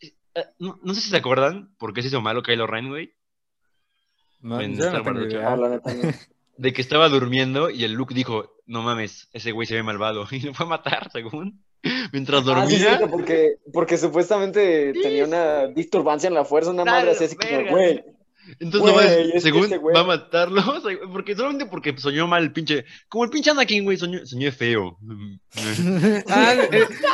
eh, no, no sé si se acuerdan por qué se hizo malo Kylo Ren, güey. No, En no Star tengo Wars idea. No, la neta no. De que estaba durmiendo y el Luke dijo, no mames, ese güey se ve malvado. Y lo fue a matar, según. Mientras Ah, sí, dormía. cierto, porque, porque supuestamente tenía una disturbancia en la fuerza, una madre así, así como, güey. Entonces, nomás, que según va a matarlo, o sea, porque solamente porque soñó mal el pinche, como el pinche Anakin, güey, soñó, soñó feo. Ah,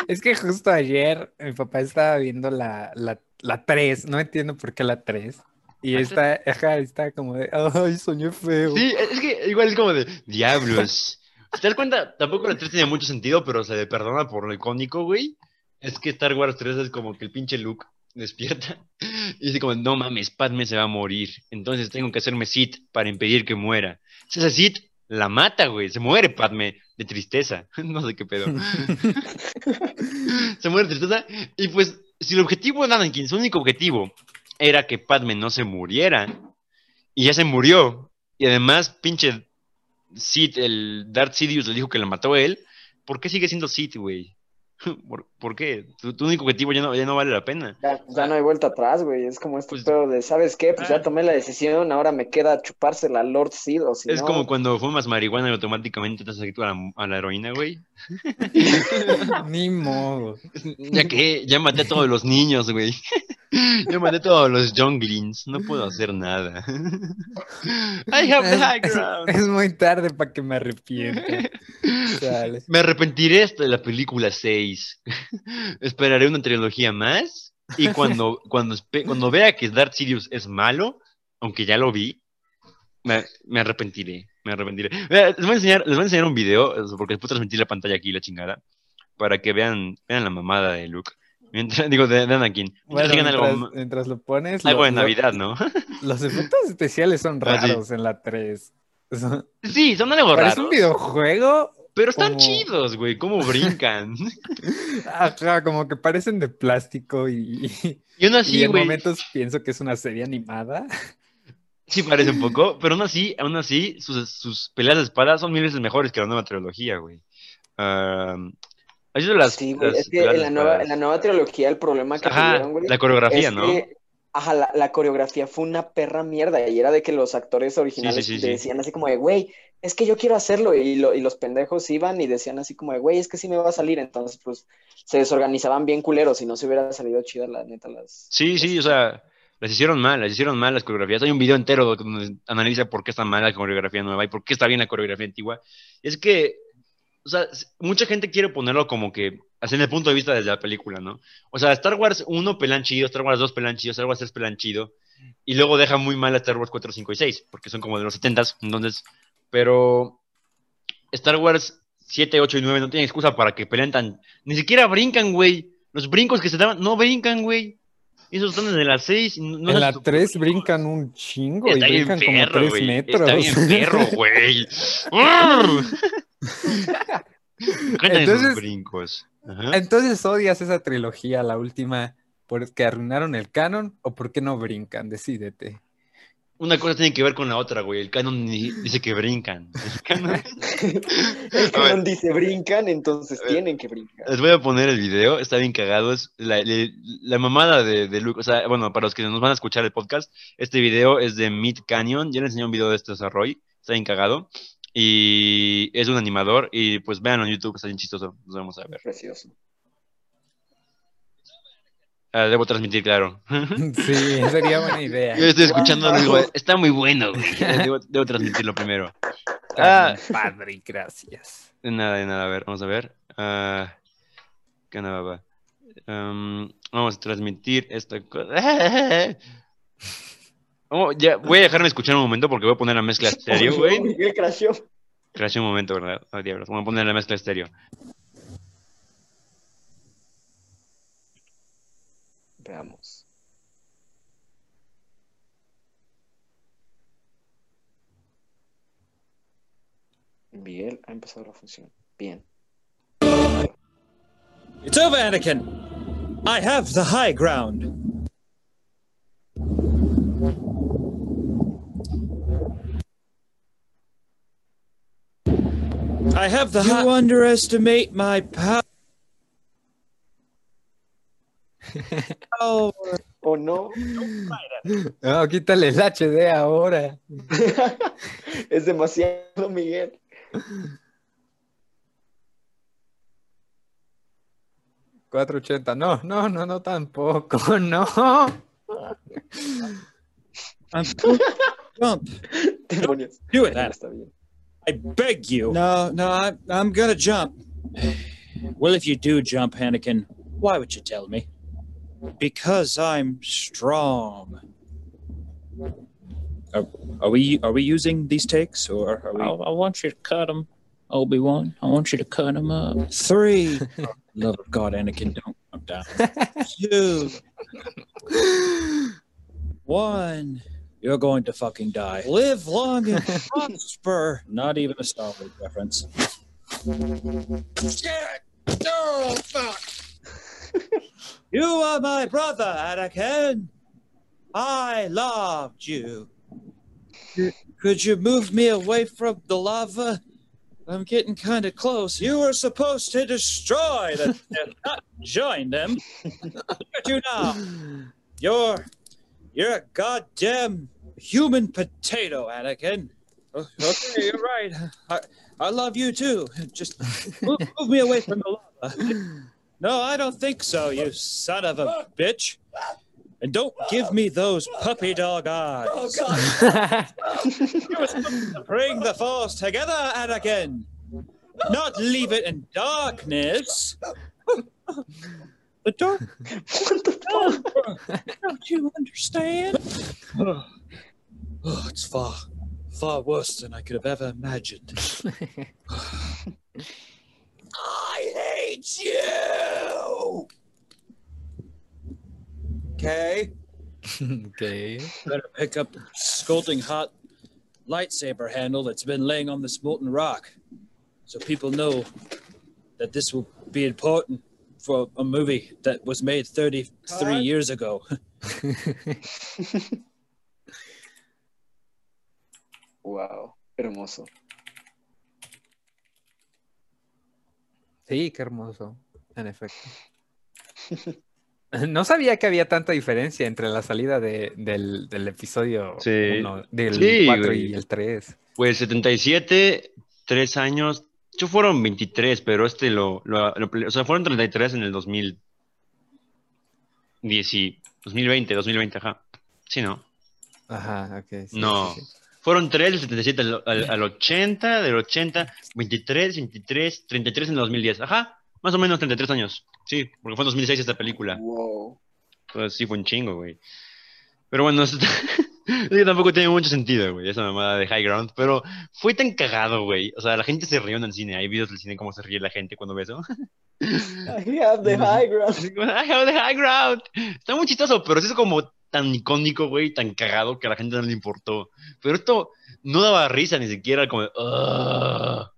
es que justo ayer mi papá estaba viendo la, la, la 3, no entiendo por qué la 3. Y está, ajá, está como de, ay, soñé feo. Sí, es que igual es como de diablos. ¿Te das cuenta? Tampoco la 3 tenía mucho sentido, pero se le perdona por lo icónico, güey. Es que Star Wars 3 es como que el pinche Luke despierta y dice como, no mames, Padme se va a morir. Entonces tengo que hacerme Sith para impedir que muera. Si ese Sith la mata, güey. Se muere Padme de tristeza. No sé qué pedo. se muere de tristeza. Y pues, si el objetivo de Anakin, su único objetivo, era que Padme no se muriera, y ya se murió, y además, pinche Sid, el Darth Sidious le dijo que la mató a él, ¿por qué sigue siendo Sid, güey? ¿Por, por qué? Tu, tu único objetivo ya no, ya no vale la pena. Ya, ya no hay vuelta atrás, güey. Es como este Pues- pedo de, ¿sabes qué? Pues ya Ah. tomé la decisión, ahora me queda chupársela al Lord o si es no- como cuando fumas marihuana y automáticamente te has adicto a la, a la heroína, güey. Ni modo. Ya que ya maté a todos los niños, güey. Ya maté a todos los junglings. No puedo hacer nada. I have the high Es, ground. es muy tarde para que me arrepienta. Me arrepentiré hasta la película 6. Esperaré una trilogía más. Y cuando, cuando, cuando vea que Darth Sidious es malo, aunque ya lo vi, me, me arrepentiré. Me arrepentiré. Les voy, a enseñar, les voy a enseñar un video, porque después transmitir la pantalla aquí, la chingada, para que vean, vean la mamada de Luke. Mientras, digo, de, de Anakin. Mientras Bueno, mientras, algo, mientras lo pones, algo lo- de lo- Navidad, ¿no? los efectos especiales son Ah, sí. raros en la 3. Son- Sí, son algo raros. un videojuego. Pero están como- chidos, güey. Cómo brincan. Ajá, como que parecen de plástico y, Y aún y así, en güey. momentos pienso que es una serie animada. Sí parece un poco, pero aún así, aún así, sus, sus peleas de espada son mil veces mejores que la nueva trilogía, güey. Um, ¿Has visto las, Sí, güey, las es que en la, nueva, espadas? en la nueva trilogía el problema que Ajá, tuvieron, güey, la coreografía, es ¿no? que, ajá, la, la coreografía fue una perra mierda y era de que los actores originales sí, sí. decían así como de, güey, es que yo quiero hacerlo y, lo- y los pendejos iban y decían así como de, güey, es que sí me va a salir, entonces pues se desorganizaban bien culeros si no se hubiera salido chida la neta las... Sí, sí, o sea, las hicieron mal, las hicieron mal las coreografías. Hay un video entero donde analiza por qué está mal la coreografía nueva y por qué está bien la coreografía antigua. Es que, o sea, mucha gente quiere ponerlo como que, así en el punto de vista desde la película, ¿no? O sea, Star Wars 1 pelan chido, Star Wars 2 pelan chido, Star Wars 3 pelan chido, y luego deja muy mal a Star Wars 4, 5 y 6, porque son como de los 70s, entonces, pero Star Wars 7, 8 y 9 no tienen excusa para que peleen tan... Ni siquiera brincan, güey. Los brincos que se daban, no brincan, güey. Esos están desde las 6. No en la supo- 3 brincan un chingo Está y brincan como perro, 3 güey. metros. Está bien perro, güey. Entonces- brincos. Ajá. Entonces odias esa trilogía, la última, porque arruinaron el canon o porque no brincan, decídete. Una cosa tiene que ver con la otra, güey. El canon dice que brincan. El canon- El dice brincan, entonces tienen que brincar. Les voy a poner el video, está bien cagado. Es la, la- la mamada de, de Luke. O sea, bueno, para los que nos van a escuchar el podcast, este video es de Mid Canyon. Ya les enseñé un video de este a Roy. Está bien cagado. Y es un animador. Y pues véanlo en YouTube, está bien chistoso. Nos vamos a ver. Precioso. Ah, debo transmitir, claro. Sí, sería buena idea. Yo estoy escuchando Wow. digo, está muy bueno, güey. Debo, debo transmitirlo primero. Ah. Padre, gracias. De nada, de nada. A ver, vamos a ver. Ah, ¿Qué nada va? Um, vamos a transmitir esta cosa. Oh, ya, voy a dejarme escuchar un momento porque voy a poner la mezcla estéreo, güey. Miguel crashó. Crashé un momento, ¿verdad? Oh, diablos. Voy a poner la mezcla estéreo. Veamos. Miguel ha empezado la función. Bien. It's over, Anakin. I have the high ground. I have the You underestimate my power. Oh, o no. No, quítale el HD ahora. es demasiado, Miguel. $4.80. No, no, no, no, tampoco. No. don't. Demonios. Do it. I beg you. No, no, I, I'm gonna jump. Well, if you do jump, Hanakin, why would you tell me? Because I'm strong. Are, are we are we using these takes or are we? I, I want you to cut him, Obi Wan. I want you to cut them up. Three. Oh, love of God, Anakin, don't come down. Two. One. You're going to fucking die. Live long and prosper. Not even a Star Wars reference. Oh, fuck. you are my brother, Anakin. I loved you. Could you move me away from the lava? I'm getting kind of close. You were supposed to destroy them, not join them. Look at you now. You're you're a goddamn human potato, Anakin. Okay, you're right. I, I love you too. Just move, move me away from the lava. No, I don't think so, you son of a bitch. And don't give me those puppy dog eyes. Oh, God. you were supposed to bring the force together, Anakin. Not leave it in darkness. The dark. What the fuck? Don't you understand? Oh, oh, it's far, far worse than I could have ever imagined. I hate you. Okay, okay. better pick up the scolding hot lightsaber handle that's been laying on this molten rock, so people know that this will be important for a movie that was made 33 years ago. Wow, hermoso. Sí, qué hermoso, en efecto. No sabía que había tanta diferencia entre la salida de- del, del episodio Sí. uno, del Sí, 4 güey. y el 3. Pues 77, 3 años. Yo fueron 23, pero este lo, lo- lo- O sea, fueron 33 en el 2010 y 2020, 2020, ajá. Sí, ¿no? Ajá, ok. sí, No. sí. Fueron 3 del 77 al, al- al 80, del 80, 23, 23, 33 en el 2010. Ajá, más o menos 33 años. Sí, porque fue en 2006 esta película. Wow. Entonces sí fue un chingo, güey. Pero bueno, es que tampoco tiene mucho sentido, güey, esa mamada de High Ground. Pero fue tan cagado, güey. O sea, la gente se rió en el cine. Hay videos del cine cómo se ríe la gente cuando ve eso. I have the high ground. I have the high ground. Está muy chistoso, pero es como tan icónico, güey, tan cagado que a la gente no le importó. Pero esto no daba risa ni siquiera, como, "Ugh,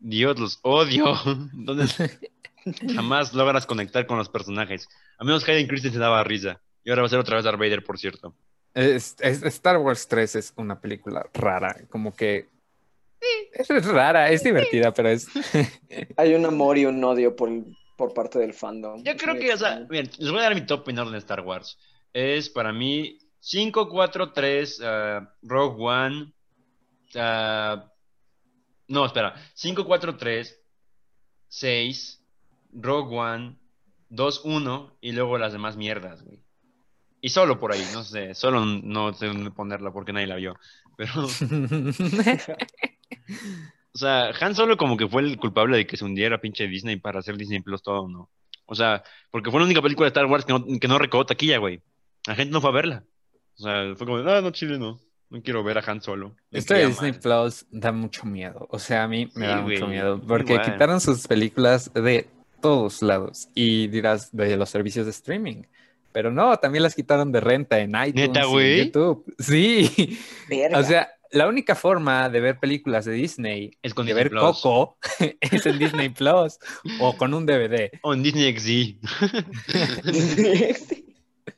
Dios, los odio. Entonces, jamás logras conectar con los personajes. A menos Hayden Christensen daba risa. Y ahora va a ser otra vez Darth Vader, por cierto. Es- es- Star Wars 3 es una película rara, como que... Es, es rara, es divertida, pero es... Hay un amor y un odio por, por parte del fandom. Yo creo que, o sea, miren, les voy a dar mi top en orden de Star Wars. Es para mí 5, 4, 3, ah, Rogue One. ah, no, espera. 5, 4, 3, 6, Rogue One, 2, 1 y luego las demás mierdas, güey. Y solo por ahí, no sé, solo no sé dónde ponerla porque nadie la vio. Pero, o sea, Han Solo como que fue el culpable de que se hundiera pinche Disney para hacer Disney Plus todo, ¿no? O sea, porque fue la única película de Star Wars que no, que no recaudó taquilla, güey. La gente no fue a verla. O sea, fue como, ah, no, chile, no. No quiero ver a Han Solo. Esto de Disney mal. Plus da mucho miedo. O sea, a mí me Sí, da güey, mucho miedo. Porque igual. quitaron sus películas de todos lados. Y dirás, de los servicios de streaming. Pero no, también las quitaron de renta en iTunes ¿Neta, y en? YouTube. Sí. Verga. O sea, la única forma de ver películas de Disney, Es con de Disney ver Plus. Coco, es en Disney Plus o con un DVD. O en Disney XD.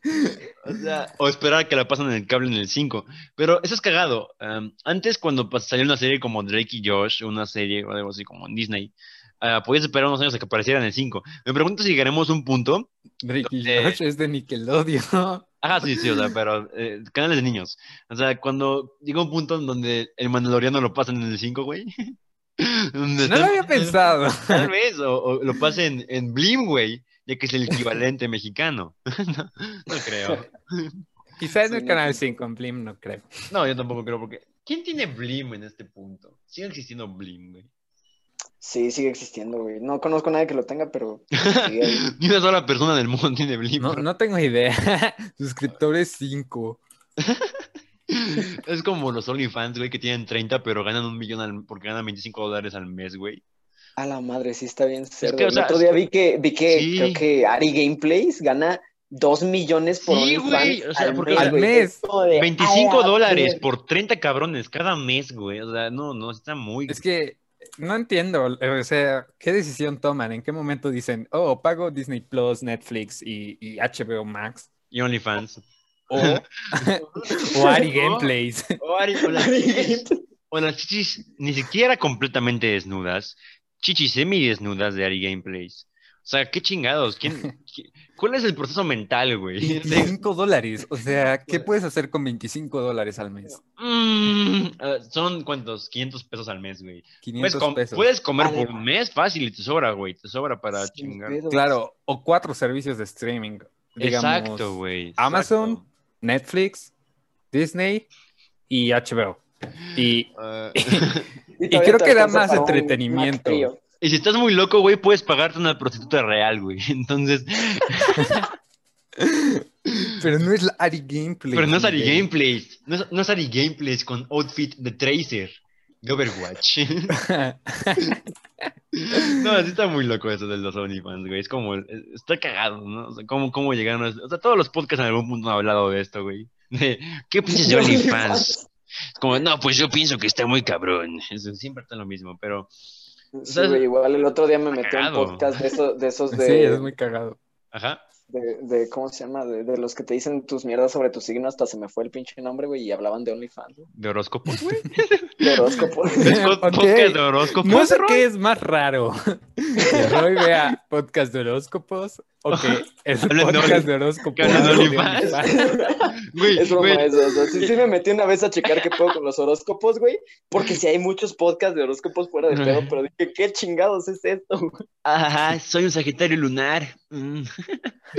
O sea, o esperar a que la pasen en el cable en el 5. Pero eso es cagado. Um, antes, cuando salió una serie como Drake y Josh, una serie o algo así como en Disney, ah, podías esperar unos años a que apareciera en el 5. Me pregunto si llegaremos a un punto. Drake y Josh es de Nickelodeon. Ajá, sí, sí, o sea, pero eh, canales de niños. O sea, cuando llega un punto en donde el Mandaloriano lo pasan en el 5, güey. No lo había pensado. Tal vez, o, o lo pasen en Blim, güey. Ya que es el equivalente mexicano. no, no creo. Quizás en Sí, el no canal sé. 5 en Blim, no creo. No, yo tampoco creo, porque ¿quién tiene Blim en este punto? Sigue existiendo Blim, güey. Sí, sigue existiendo, güey. No conozco a nadie que lo tenga, pero. Ni una sola persona del mundo tiene Blim. No, no tengo idea. Suscriptores 5. Es como los OnlyFans, güey, que tienen 30, pero ganan un millón al- porque ganan 25 dólares al mes, güey. A la madre, sí está bien cerdo. que, o El otro día vi que, vi que sí. creo que Ari Gameplays gana 2 millones por Sí, güey, o sea, al porque- mes, Al güey. mes. Es como de, 25 "A la dólares verga". por 30 cabrones cada mes, güey. O sea, no, no, está muy... Es que no entiendo, o sea, ¿qué decisión toman? ¿En qué momento dicen, oh, pago Disney Plus, Netflix y, y HBO Max? Y OnlyFans. O, o Ari Gameplays. O, Ari- o las o las chichis ni siquiera completamente desnudas. Chichis semi-desnudas de Ari Gameplays. O sea, qué chingados. ¿Quién, qui- ¿Cuál es el proceso mental, güey? De- 25 dólares. O sea, ¿qué puedes hacer con 25 dólares al mes? Mm, ah, son cuántos? 500 pesos al mes, güey. Puedes, 500 com- pesos. puedes comer por un mes fácil y te sobra, güey. Te sobra para chingar. pedos. Claro, o cuatro servicios de streaming. Digamos, Exacto, güey. Amazon. Netflix, Disney y HBO. Y Ah, Y creo que da más entretenimiento. Y si estás muy loco, güey, puedes pagarte una prostituta real, güey. Entonces, pero no es la Ari Gameplay. pero no es Ari Miguel. Gameplays. No es, no es Ari Gameplays con outfit de Tracer. de Overwatch. no, sí está muy loco eso de los OnlyFans, güey. Es como, está cagado, ¿no? O sea, cómo, cómo llegaron a... O sea, todos los podcasts en algún punto han hablado de esto, güey. De, ¿qué piensas de OnlyFans? Es como, no, pues yo pienso que está muy cabrón. Eso, siempre está lo mismo, pero... Sí, güey, igual el otro día me metí a un podcast de, eso- de esos Sí, de, es muy cagado. Ajá. De, de- ¿cómo se llama? De, de los que te dicen tus mierdas sobre tu signo, hasta se me fue el pinche nombre, güey, y hablaban de OnlyFans, güey. De horóscopos, güey. De horóscopo. ¿Es pod- Ok. podcast de horóscopos? No sé qué es más raro. Que Roy vea podcast de horóscopos o que de podcast de horóscopos. Güey, Es broma güey. eso, o sea, sí, sí me metí una vez a checar qué pedo con los horóscopos, güey, porque si hay muchos podcasts de horóscopos fuera de pedo, pero dije, ¿qué chingados es esto? güey? Ajá, soy un sagitario lunar. Mm.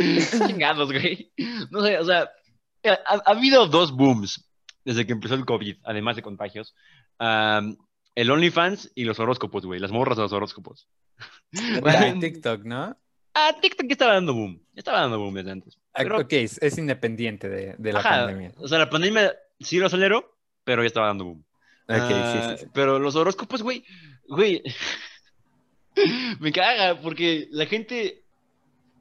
Chingados, güey. No sé, o sea, ha, ha habido dos booms desde que empezó el COVID, además de contagios. El OnlyFans y los horóscopos, güey, las morras de los horóscopos. Bueno, en TikTok, ¿no? Ah, TikTok ya estaba dando boom. Ya estaba dando boom desde antes. Ah, Pero, Ok, es, independiente de, de la ajá, pandemia. o sea, la pandemia sí lo aceleró, pero ya estaba dando boom. Ok, Ah, sí, sí, sí. Pero los horóscopos, güey, güey, me caga porque la gente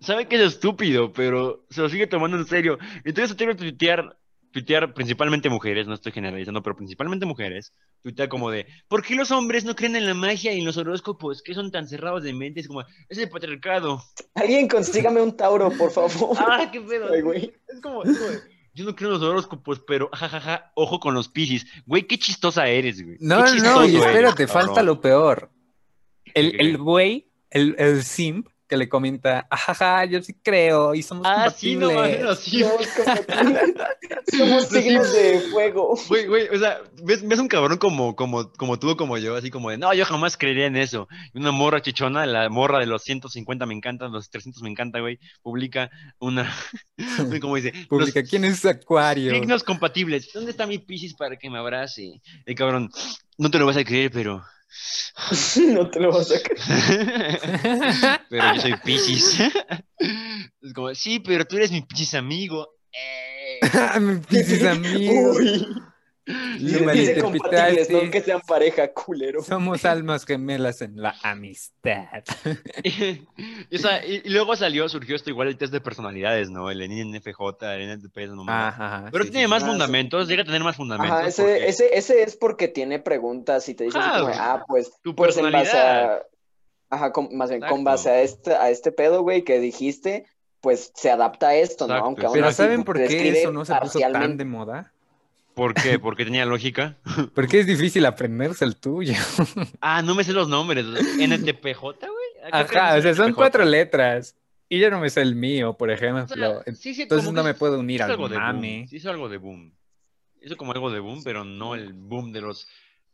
sabe que es estúpido, pero se lo sigue tomando en serio. Entonces se tiene que tuitear, tuitear principalmente mujeres, no estoy generalizando, pero principalmente mujeres, tuitear como de, ¿por qué los hombres no creen en la magia y en los horóscopos? ¿Qué son tan cerrados de mente? Es como, es el patriarcado. Alguien consígame un Tauro, por favor. ¡Ah, qué pedo! Ay, güey. Es como, es como, yo no creo en los horóscopos, pero jajaja, ojo con los piscis. Güey, qué chistosa eres, güey. No, no, y eres, espérate, cabrón. falta lo peor. El, el güey, el, el simp que le comenta, ajaja, yo sí creo y somos Ah, sí, no, compatibles. no, sí. Somos, compatibles. Somos signos de fuego. Güey, güey, o sea, ves, ves un cabrón como, como, como tú o como yo, así como de, no, yo jamás creería en eso. Y una morra chichona, la morra de los 150 me encanta, los 300 me encanta, güey, publica una, como dice, los Publica, ¿quién es Acuario? signos compatibles. ¿Dónde está mi piscis para que me abrace? El cabrón, no te lo vas a creer, pero... No te lo vas a creer. pero yo soy piscis. Es como, sí, pero tú eres mi piscis amigo. Eh. Mi Piscis amigo. Uy. Compatibles, no que sean pareja, culero. Somos almas gemelas en la amistad. y, o sea, y- y luego salió, surgió esto igual el test de personalidades, ¿no? El NFJ, el NFP, no. Ajá, ajá, Pero sí, tiene sí, más Ah, sí. fundamentos, llega a tener más fundamentos. Ajá, ese, porque- ese, ese es porque tiene preguntas y te dice así Ajá, como, ah, pues, Tu pues en base personalidad. a, ajá, con- más bien, con base a este, a este pedo, güey, que dijiste, pues se adapta a esto, ¿no? Aún Pero así ¿saben por qué eso no se puso tan de moda? ¿Por qué? Porque tenía lógica. Porque es difícil aprenderse el tuyo. Ah, no me sé los nombres. NTPJ, güey. Ajá, o sea, son cuatro letras. Y yo no me sé el mío, por O ejemplo. sea, sí, sí, Entonces como no me puedo unir al algo de mame. boom. Sí, hizo algo de boom. Hizo como algo de boom, pero no el boom de los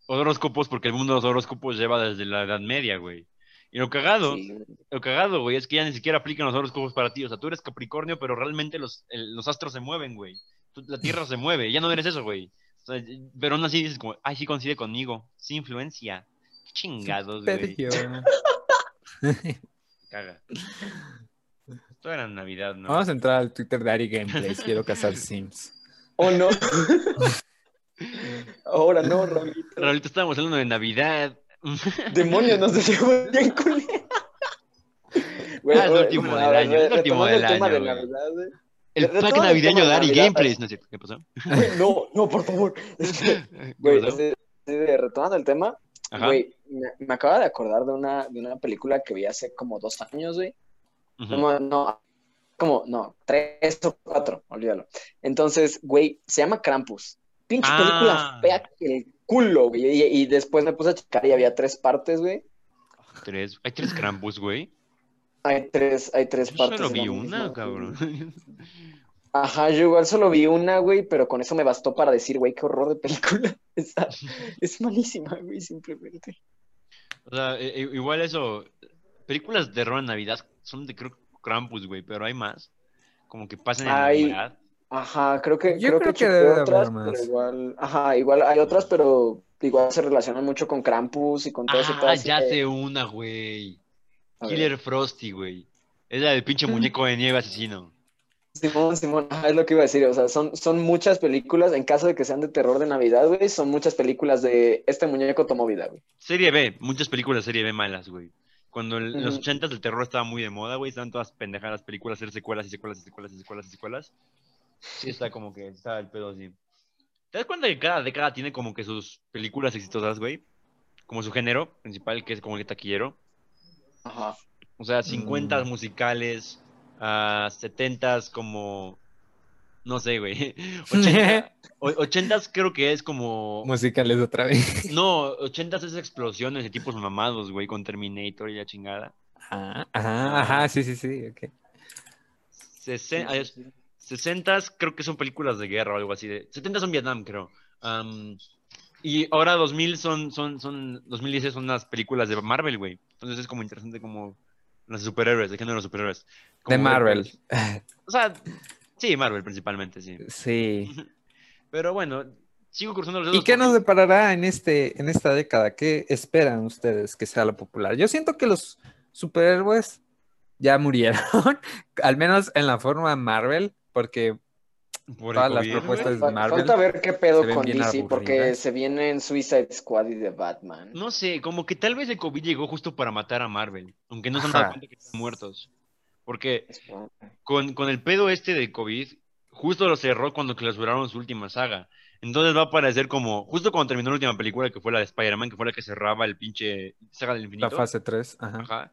horóscopos, porque el boom de los horóscopos lleva desde la Edad Media, güey. Y lo cagado, Sí. lo cagado, güey, es que ya ni siquiera aplican los horóscopos para ti. O sea, tú eres Capricornio, pero realmente los, el- los astros se mueven, güey. La Tierra se mueve, ya no eres eso, güey. O sea, pero aún así dices como, ay, sí coincide conmigo. Sí influencia. Qué chingados, güey. Caga. Esto era Navidad, ¿no? Vamos a entrar al Twitter de Ari Gameplays. Quiero cazar Sims. Oh, no. Ahora no, Raulito. Raulito, estábamos hablando de Navidad. Demonios, nos decimos bien culé. Güey, Ah, es el último del año, es el último del año, El De- pack navideño de Ari Gameplays. No sé, ¿qué pasó? No, no, por favor. Este, ¿Qué Güey, retomando el tema, güey, me, me acaba de acordar de una, de una película que vi hace como dos años, güey. Como, no, como, no, tres o cuatro, olvídalo. Entonces, güey, se llama Krampus. Pinche Ah. película fea que el culo, güey. Y, y después me puse a checar y había tres partes, güey. Tres. Hay tres Krampus, güey. Hay tres, hay tres Yo partes. solo vi una, mismo, cabrón. Ajá, yo igual solo vi una, güey, pero con eso me bastó para decir, güey, qué horror de película. Está- es malísima, güey, simplemente. O sea, e- e- igual eso. Películas de terror en Navidad son de creo Krampus, güey, pero hay más. Como que pasan en Hay- Navidad. Ajá, creo que, Yo creo creo que que debe de otras, haber pero igual, ajá, igual hay otras, pero igual se relacionan mucho con Krampus y con todo ese Ah, ya de- sé una, güey. Killer Frosty, güey. Es la del pinche muñeco de nieve asesino. Simón, Simón, es lo que iba a decir, o sea, son, son muchas películas, en caso de que sean de terror de Navidad, güey, son muchas películas de este muñeco tomó vida, güey. Serie B, muchas películas de serie B malas, güey. Cuando en los Ujú. ochentas el terror estaba muy de moda, güey, estaban todas pendejadas películas, hacer secuelas y secuelas y secuelas y secuelas y secuelas. Sí, está como que está el pedo así. ¿Te das cuenta que cada década tiene como que sus películas exitosas, güey? Como su género principal, que es como el taquillero. Ajá. O sea, 50 Mm. musicales, ah, 70 como... No sé, güey. 80, o- 80s creo que es como... Musicales otra vez. No, 80s es explosiones de tipos mamados, güey, con Terminator y la chingada. Ajá, ajá, ajá, sí, sí, sí, ok. Sesen- Sí, sí, ah, sí. 60s creo que son películas de guerra o algo así. De... 70 son Vietnam, creo. Am, y ahora 2000 son, son, son, 2010 son las películas de Marvel, güey. Entonces es como interesante como los superhéroes, de género de los superhéroes. De Como Marvel. O sea, sí, Marvel principalmente, sí. Sí. Pero bueno, sigo cruzando los ¿Y dedos. qué nos deparará en este, en esta década? ¿Qué esperan ustedes que sea lo popular? Yo siento que los superhéroes ya murieron, al menos en la forma Marvel, porque por el todas las propuestas de Marvel Falta ver qué pedo con DC, porque se vienen Suicide Squad y The Batman. No sé, como que tal vez el COVID llegó justo para matar a Marvel, aunque no se han dado cuenta que están muertos. Porque con, con el pedo este de COVID, justo lo cerró cuando clausuraron su última saga. Entonces va a parecer como, justo cuando terminó la última película, que fue la de Spider-Man, que fue la que cerraba el pinche saga del la infinito. fase 3, ajá. Ajá.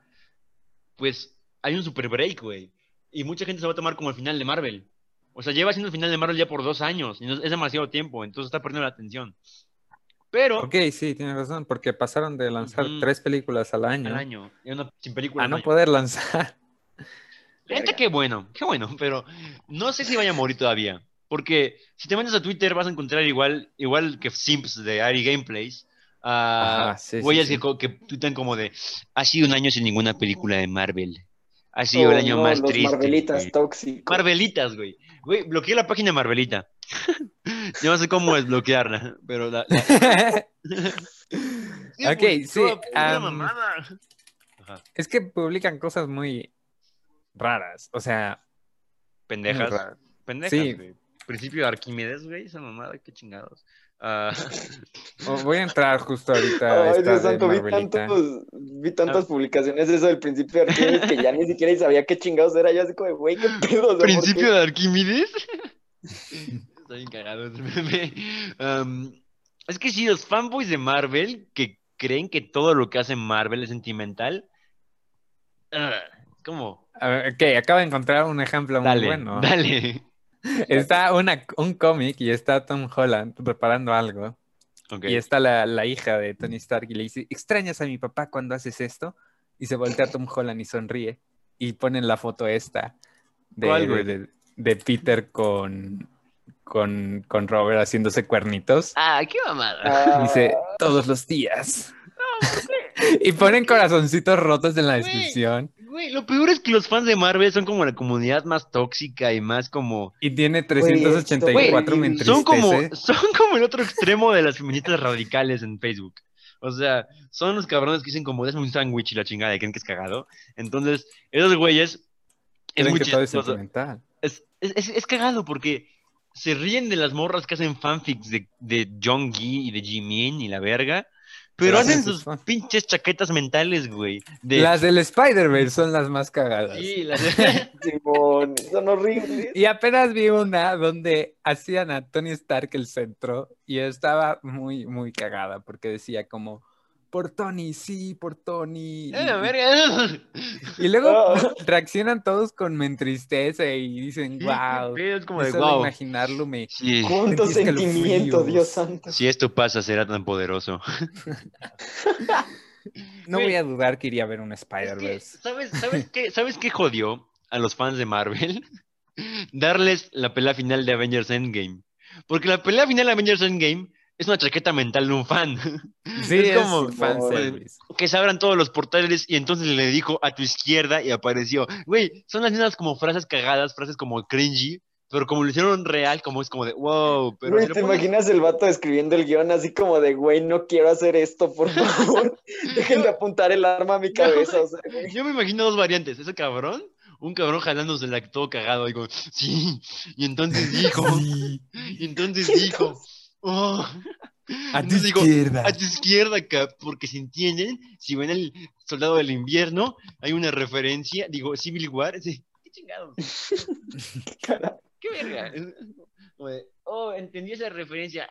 Pues hay un super break, güey. Y mucha gente se va a tomar como el final de Marvel. O sea, lleva siendo el final de Marvel ya por dos años. Y no- es demasiado tiempo, entonces está perdiendo la atención. Pero Ok, sí, tienes razón, porque pasaron de lanzar tres películas al año al año, y una- sin película. a no poder lanzar. La neta, qué bueno, qué bueno, pero no sé si vaya a morir todavía. Porque si te metes a Twitter vas a encontrar igual, igual que Simps de Ari Gameplays, Ajá, sí, sí, sí. que, co- que tuitan como de, ha sido un año sin ninguna película de Marvel. Ha sido el Oh, año no, más los triste. Marvelitas güey". tóxicos. Marvelitas, güey. Güey, bloqueé la página de Marvelita. Yo no sé cómo desbloquearla, pero la... la- Ok, pues, sí, mamada. Ajá. es que publican cosas muy raras, o sea, Pendejas. Pendejas, Sí. güey. Principio de Arquímedes, güey, esa mamada, qué chingados. Ah, Voy a entrar justo ahorita a Ay, esta Dios de santo, vi, tantos, vi tantas Ah. publicaciones de eso del principio de Arquímedes que ya ni siquiera sabía qué chingados era. Yo así como, de, güey, qué pedo. o sea, ¿por ¿Principio de Arquímedes? Está bien cagado ese meme. Am, es que sí, los fanboys de Marvel que creen que todo lo que hace Marvel es sentimental. ah, ¿Cómo? A ver, ok, acabo de encontrar un ejemplo muy Dale, bueno. dale. Está una, un cómic y está Tom Holland preparando algo. Ok. Y está la, la hija de Tony Stark y le dice, ¿extrañas a mi papá cuando haces esto? Y se voltea a Tom Holland y sonríe. Y ponen la foto esta de, ¿Cuál, de, güey? de- de Peter con, con, con Robert haciéndose cuernitos. Ah, qué mamada. Dice, todos los días. Y ponen corazoncitos rotos en la Güey. descripción. Güey, lo peor es que los fans de Marvel son como la comunidad más tóxica y más como... Y tiene esto, 384 me güey, Son como, son como el otro extremo de las feministas radicales en Facebook. O sea, son los cabrones que dicen como, déjame un sándwich y la chingada, y creen que es cagado. Entonces, esos güeyes... Es muy que todo es. Es, es, es- es cagado porque se ríen de las morras que hacen fanfics de, de John Gee y de Jimin y la verga. Pero hacen sus fan- pinches chaquetas mentales, güey. De, Las del Spider-Man son las más cagadas. Sí, las Simón, son horribles. Y apenas vi una donde hacían a Tony Stark el centro y estaba muy, muy cagada porque decía como, por Tony, sí, por Tony. ¡Eh, la Y- verga! Y luego reaccionan todos con me entristece y dicen, wow. es como de wow. imaginarlo me... Sí. Cuánto sentimiento. Dios santo. Si esto pasa, será tan poderoso. No voy a dudar que iría a ver un Es que, Spider-Verse. ¿sabes, sabes, qué, ¿Sabes qué jodió a los fans de Marvel? Darles la pelea final de Avengers Endgame. Porque la pelea final de Avengers Endgame es una chaqueta mental de un fan. Sí, es es como- fanservice. que se abran todos los portales y entonces le dijo a tu izquierda y apareció. Güey, son las mismas como frases cagadas, frases como cringy, pero como lo hicieron real, como es como de wow. Pero Güey, ¿te pones- imaginas el vato escribiendo el guion así como de, güey, no quiero hacer esto, por favor? Dejen de apuntar el arma a mi cabeza. O sea. Yo me imagino dos variantes. Ese cabrón, un cabrón jalándose la todo cagado, digo, sí. Y entonces dijo, Sí, y entonces dijo, oh. a tu Entonces digo, izquierda. A tu izquierda, Cap, porque si entienden, si ven el soldado del invierno, hay una referencia, digo, Civil War, sí, qué chingados. Cara. qué verga. Oh, entendí esa referencia.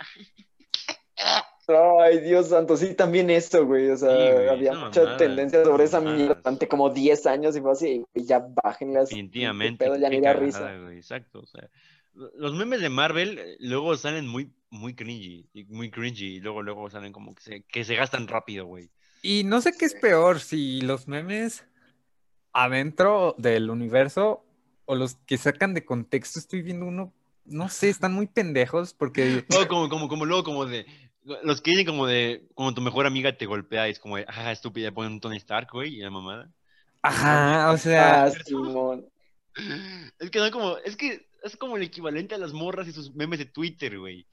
Ay, Dios santo, sí, también esto, güey. O sea, Sí, güey, había esa mucha tendencia sobre esa mierda durante como 10 años y fue así, y ya bájenle así. Definitivamente. Pedo, ya ni da risa. güey, Exacto. O sea, los memes de Marvel eh, luego salen muy, muy cringy, y muy cringy, y luego, luego salen como que se, que se gastan rápido, güey. Y no sé qué es peor, si los memes adentro del universo o los que sacan de contexto. Estoy viendo uno, no sé, están muy pendejos porque O como, como, como luego como de, los que dicen como de, como tu mejor amiga te golpea y es como de, ah, estúpida, ponen un Tony Stark, güey, y la mamada. Ajá, o sea, Ah, Simón. Es que no como, es que es como el equivalente a las morras y sus memes de Twitter, güey.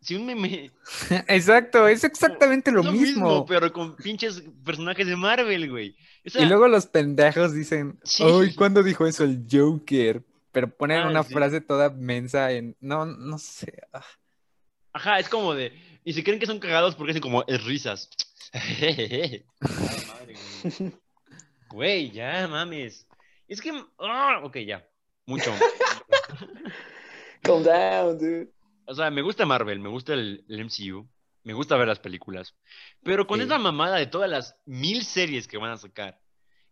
Si un meme exacto, es exactamente lo, es mismo. pero con pinches personajes de Marvel, güey. O sea, Y luego los pendejos dicen, Sí. ¿cuándo dijo eso el Joker? Pero ponen Ah, una sí. frase toda mensa en, no, no sé. ah. Ajá, es como de, y se creen que son cagados porque hacen como es risas. Ay, madre, güey. Güey, ya mames. Es que, ah, ok, ya. Mucho. Calm down, dude. O sea, me gusta Marvel, me gusta el, el MCU, me gusta ver las películas, pero con Sí. esa mamada de todas las mil series que van a sacar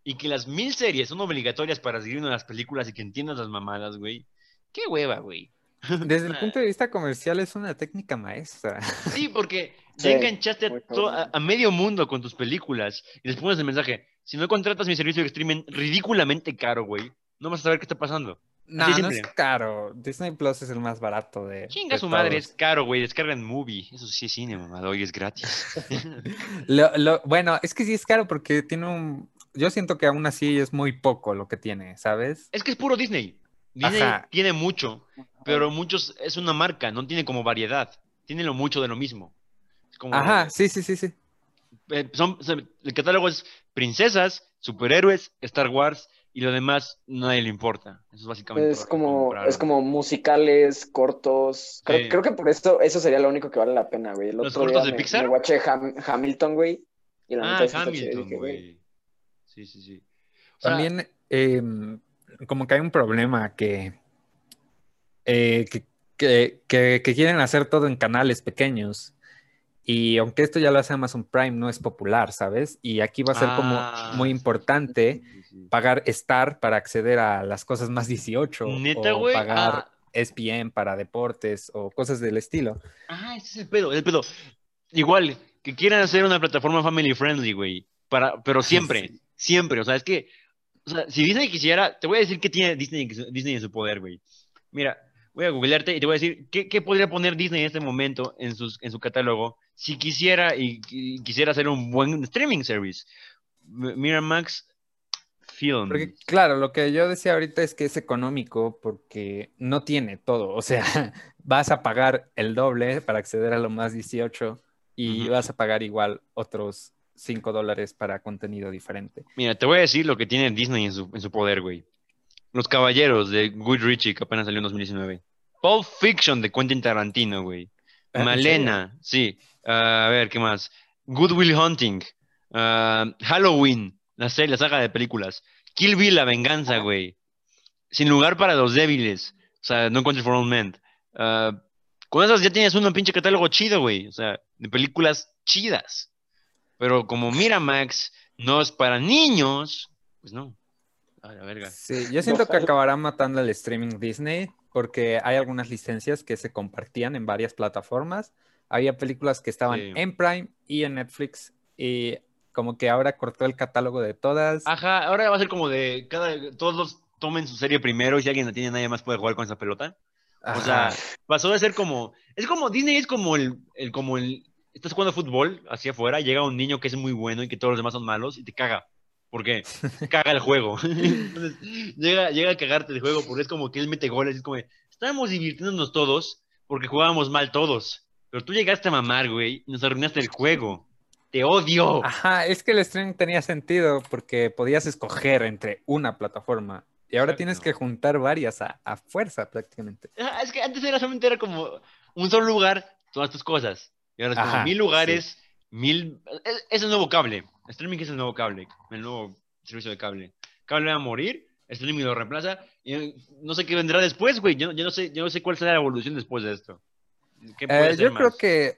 y que las mil series son obligatorias para seguir una de las películas y que entiendas las mamadas, güey. Qué hueva, güey. Desde el punto de vista comercial es una técnica maestra. Sí, porque ya Sí, enganchaste muy a, to- cabrón. a- a medio mundo con tus películas y les pones el mensaje, si no contratas mi servicio de streaming ridículamente caro, güey, no vas a saber qué está pasando. No, no es caro. Disney Plus es el más barato de. Chinga de su madre, es caro, güey, descargan movie. Eso sí es cine, mamá, hoy es gratis. Lo- lo- bueno, es que sí es caro porque tiene un. Yo siento que aún así es muy poco lo que tiene, ¿sabes? Es que es puro Disney. Disney Ajá. tiene mucho, pero muchos es una marca, no tiene como variedad. Tiene lo mucho de lo mismo. Es como, Ajá, sí, sí, sí, sí. eh, son- el catálogo es princesas, superhéroes, Star Wars y lo demás nadie le importa. Eso es básicamente. Es como, es como musicales, cortos. Creo, Sí. creo que por eso, eso sería lo único que vale la pena, güey. El ¿Los otro cortos día de me, Pixar? me watché Ham- Hamilton, güey. Y la Ah. Hamilton, Dije, güey, güey. Sí, sí, sí. O sea, También, em, como que hay un problema que, eh, que, que- que- que quieren hacer todo en canales pequeños. Y aunque esto ya lo hace Amazon Prime, no es popular, ¿sabes? Y aquí va a ser Ah, como muy importante sí, sí, sí. pagar Star para acceder a las cosas más 18 Neta, o pagar Ah, ESPN para deportes o cosas del estilo. Ah, ese es el pedo, el pedo. Igual, que quieran hacer una plataforma family friendly, güey. Para, pero siempre, Sí. siempre. O sea, es que, o sea, si Disney quisiera, te voy a decir qué tiene Disney, Disney en su poder, güey. Mira, voy a googlearte y te voy a decir qué, qué podría poner Disney en este momento en, sus, en su catálogo si quisiera y, y quisiera hacer un buen streaming service. Miramax Film. Porque, claro, lo que yo decía ahorita es que es económico porque no tiene todo. O sea, vas a pagar el doble para acceder a lo más 18 y vas a pagar igual otros 5 dólares para contenido diferente. Mira, te voy a decir lo que tiene Disney en su, en su poder, güey. Los Caballeros de Guy Ritchie, que apenas salió en 2019. Pulp Fiction de Quentin Tarantino, güey. Ah, ¿en Malena, sí. Ah, a ver, ¿qué más? Good Will Hunting. Ah, Halloween, la serie, la saga de películas. Kill Bill, La Venganza, güey. Sin lugar para los débiles. O sea, No Country for Old Men. Con esas ya tienes un pinche catálogo chido, güey. O sea, de películas chidas. Pero como Miramax no es para niños, pues no. A la verga. Sí, yo siento que acabará matando el streaming Disney porque hay algunas licencias que se compartían en varias plataformas. Había películas que estaban Sí. en Prime y en Netflix y como que ahora cortó el catálogo de todas. Ajá, ahora va a ser como de cada todos tomen su serie primero y si alguien la tiene nadie más puede jugar con esa pelota. O sea, pasó de ser como es como Disney es como el, el como el estás jugando fútbol hacia afuera, llega un niño que es muy bueno y que todos los demás son malos y te caga. ¿Por qué? Caga el juego. Entonces, llega, llega a cagarte el juego porque es como que él mete goles, es como, de, estábamos divirtiéndonos todos porque jugábamos mal todos. Pero tú llegaste a mamar, güey, y nos arruinaste el juego. Te odio. Ajá, es que el streaming tenía sentido porque podías escoger entre una plataforma y ahora tienes que juntar varias a, a fuerza prácticamente. Ajá, Es que antes era solamente era como un solo lugar, todas tus cosas. Y ahora es como Ajá, mil lugares, mil... Es, es el nuevo cable. Streaming es el nuevo cable, el nuevo servicio de cable. Cable va a morir, streaming lo reemplaza. Y eh, no sé qué vendrá después, güey. Yo, yo no sé, yo no sé cuál será la evolución después de esto. ¿Qué puede Eh, ser yo creo que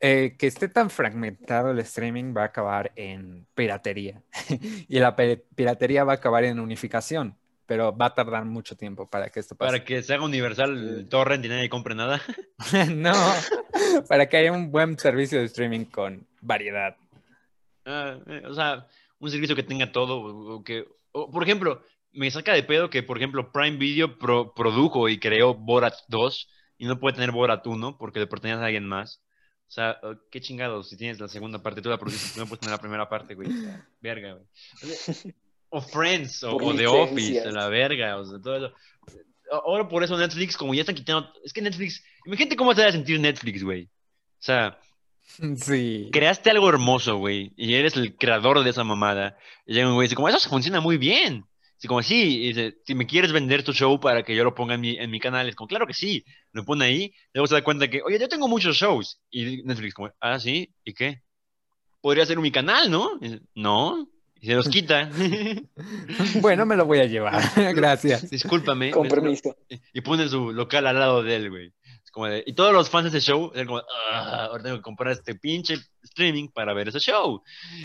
eh, que esté tan fragmentado el streaming va a acabar en piratería y la piratería va a acabar en unificación, pero va a tardar mucho tiempo para que esto pase. Para que se haga universal el torrent y nadie compre nada. no, para que haya un buen servicio de streaming con variedad. Ah, eh, o sea, un servicio que tenga todo. o- o que, o, por ejemplo, me saca de pedo que, por ejemplo, Prime Video pro- produjo y creó Borat 2 y no puede tener Borat 1 porque le pertenece a alguien más. O sea, oh, qué chingados, si tienes la segunda parte, tú la produces, tú no puedes tener la primera parte, güey. Verga, güey. O sea, O Friends, o, o The Office, la verga, o sea, todo eso. Ahora por eso Netflix, como ya están quitando, es que Netflix, imagínate cómo te va a sentir Netflix, güey. O sea, Sí. creaste algo hermoso, güey, y eres el creador de esa mamada. Y llega un güey y dice, como, eso funciona muy bien. Así como, sí, y dice, si me quieres vender tu show para que yo lo ponga en mi, en mi canal, es como, claro que sí. Lo pone ahí, luego se da cuenta que, oye, yo tengo muchos shows. Y Netflix, como, ah, sí, ¿y qué? Podría ser mi canal, ¿no? Y dice, no, y se los quita. Bueno, me lo voy a llevar. Gracias. Discúlpame. Con permiso. y pone su local al lado de él, güey. Como de- y todos los fans de ese show, es como, "Ah, ahora tengo que comprar este pinche streaming para ver ese show.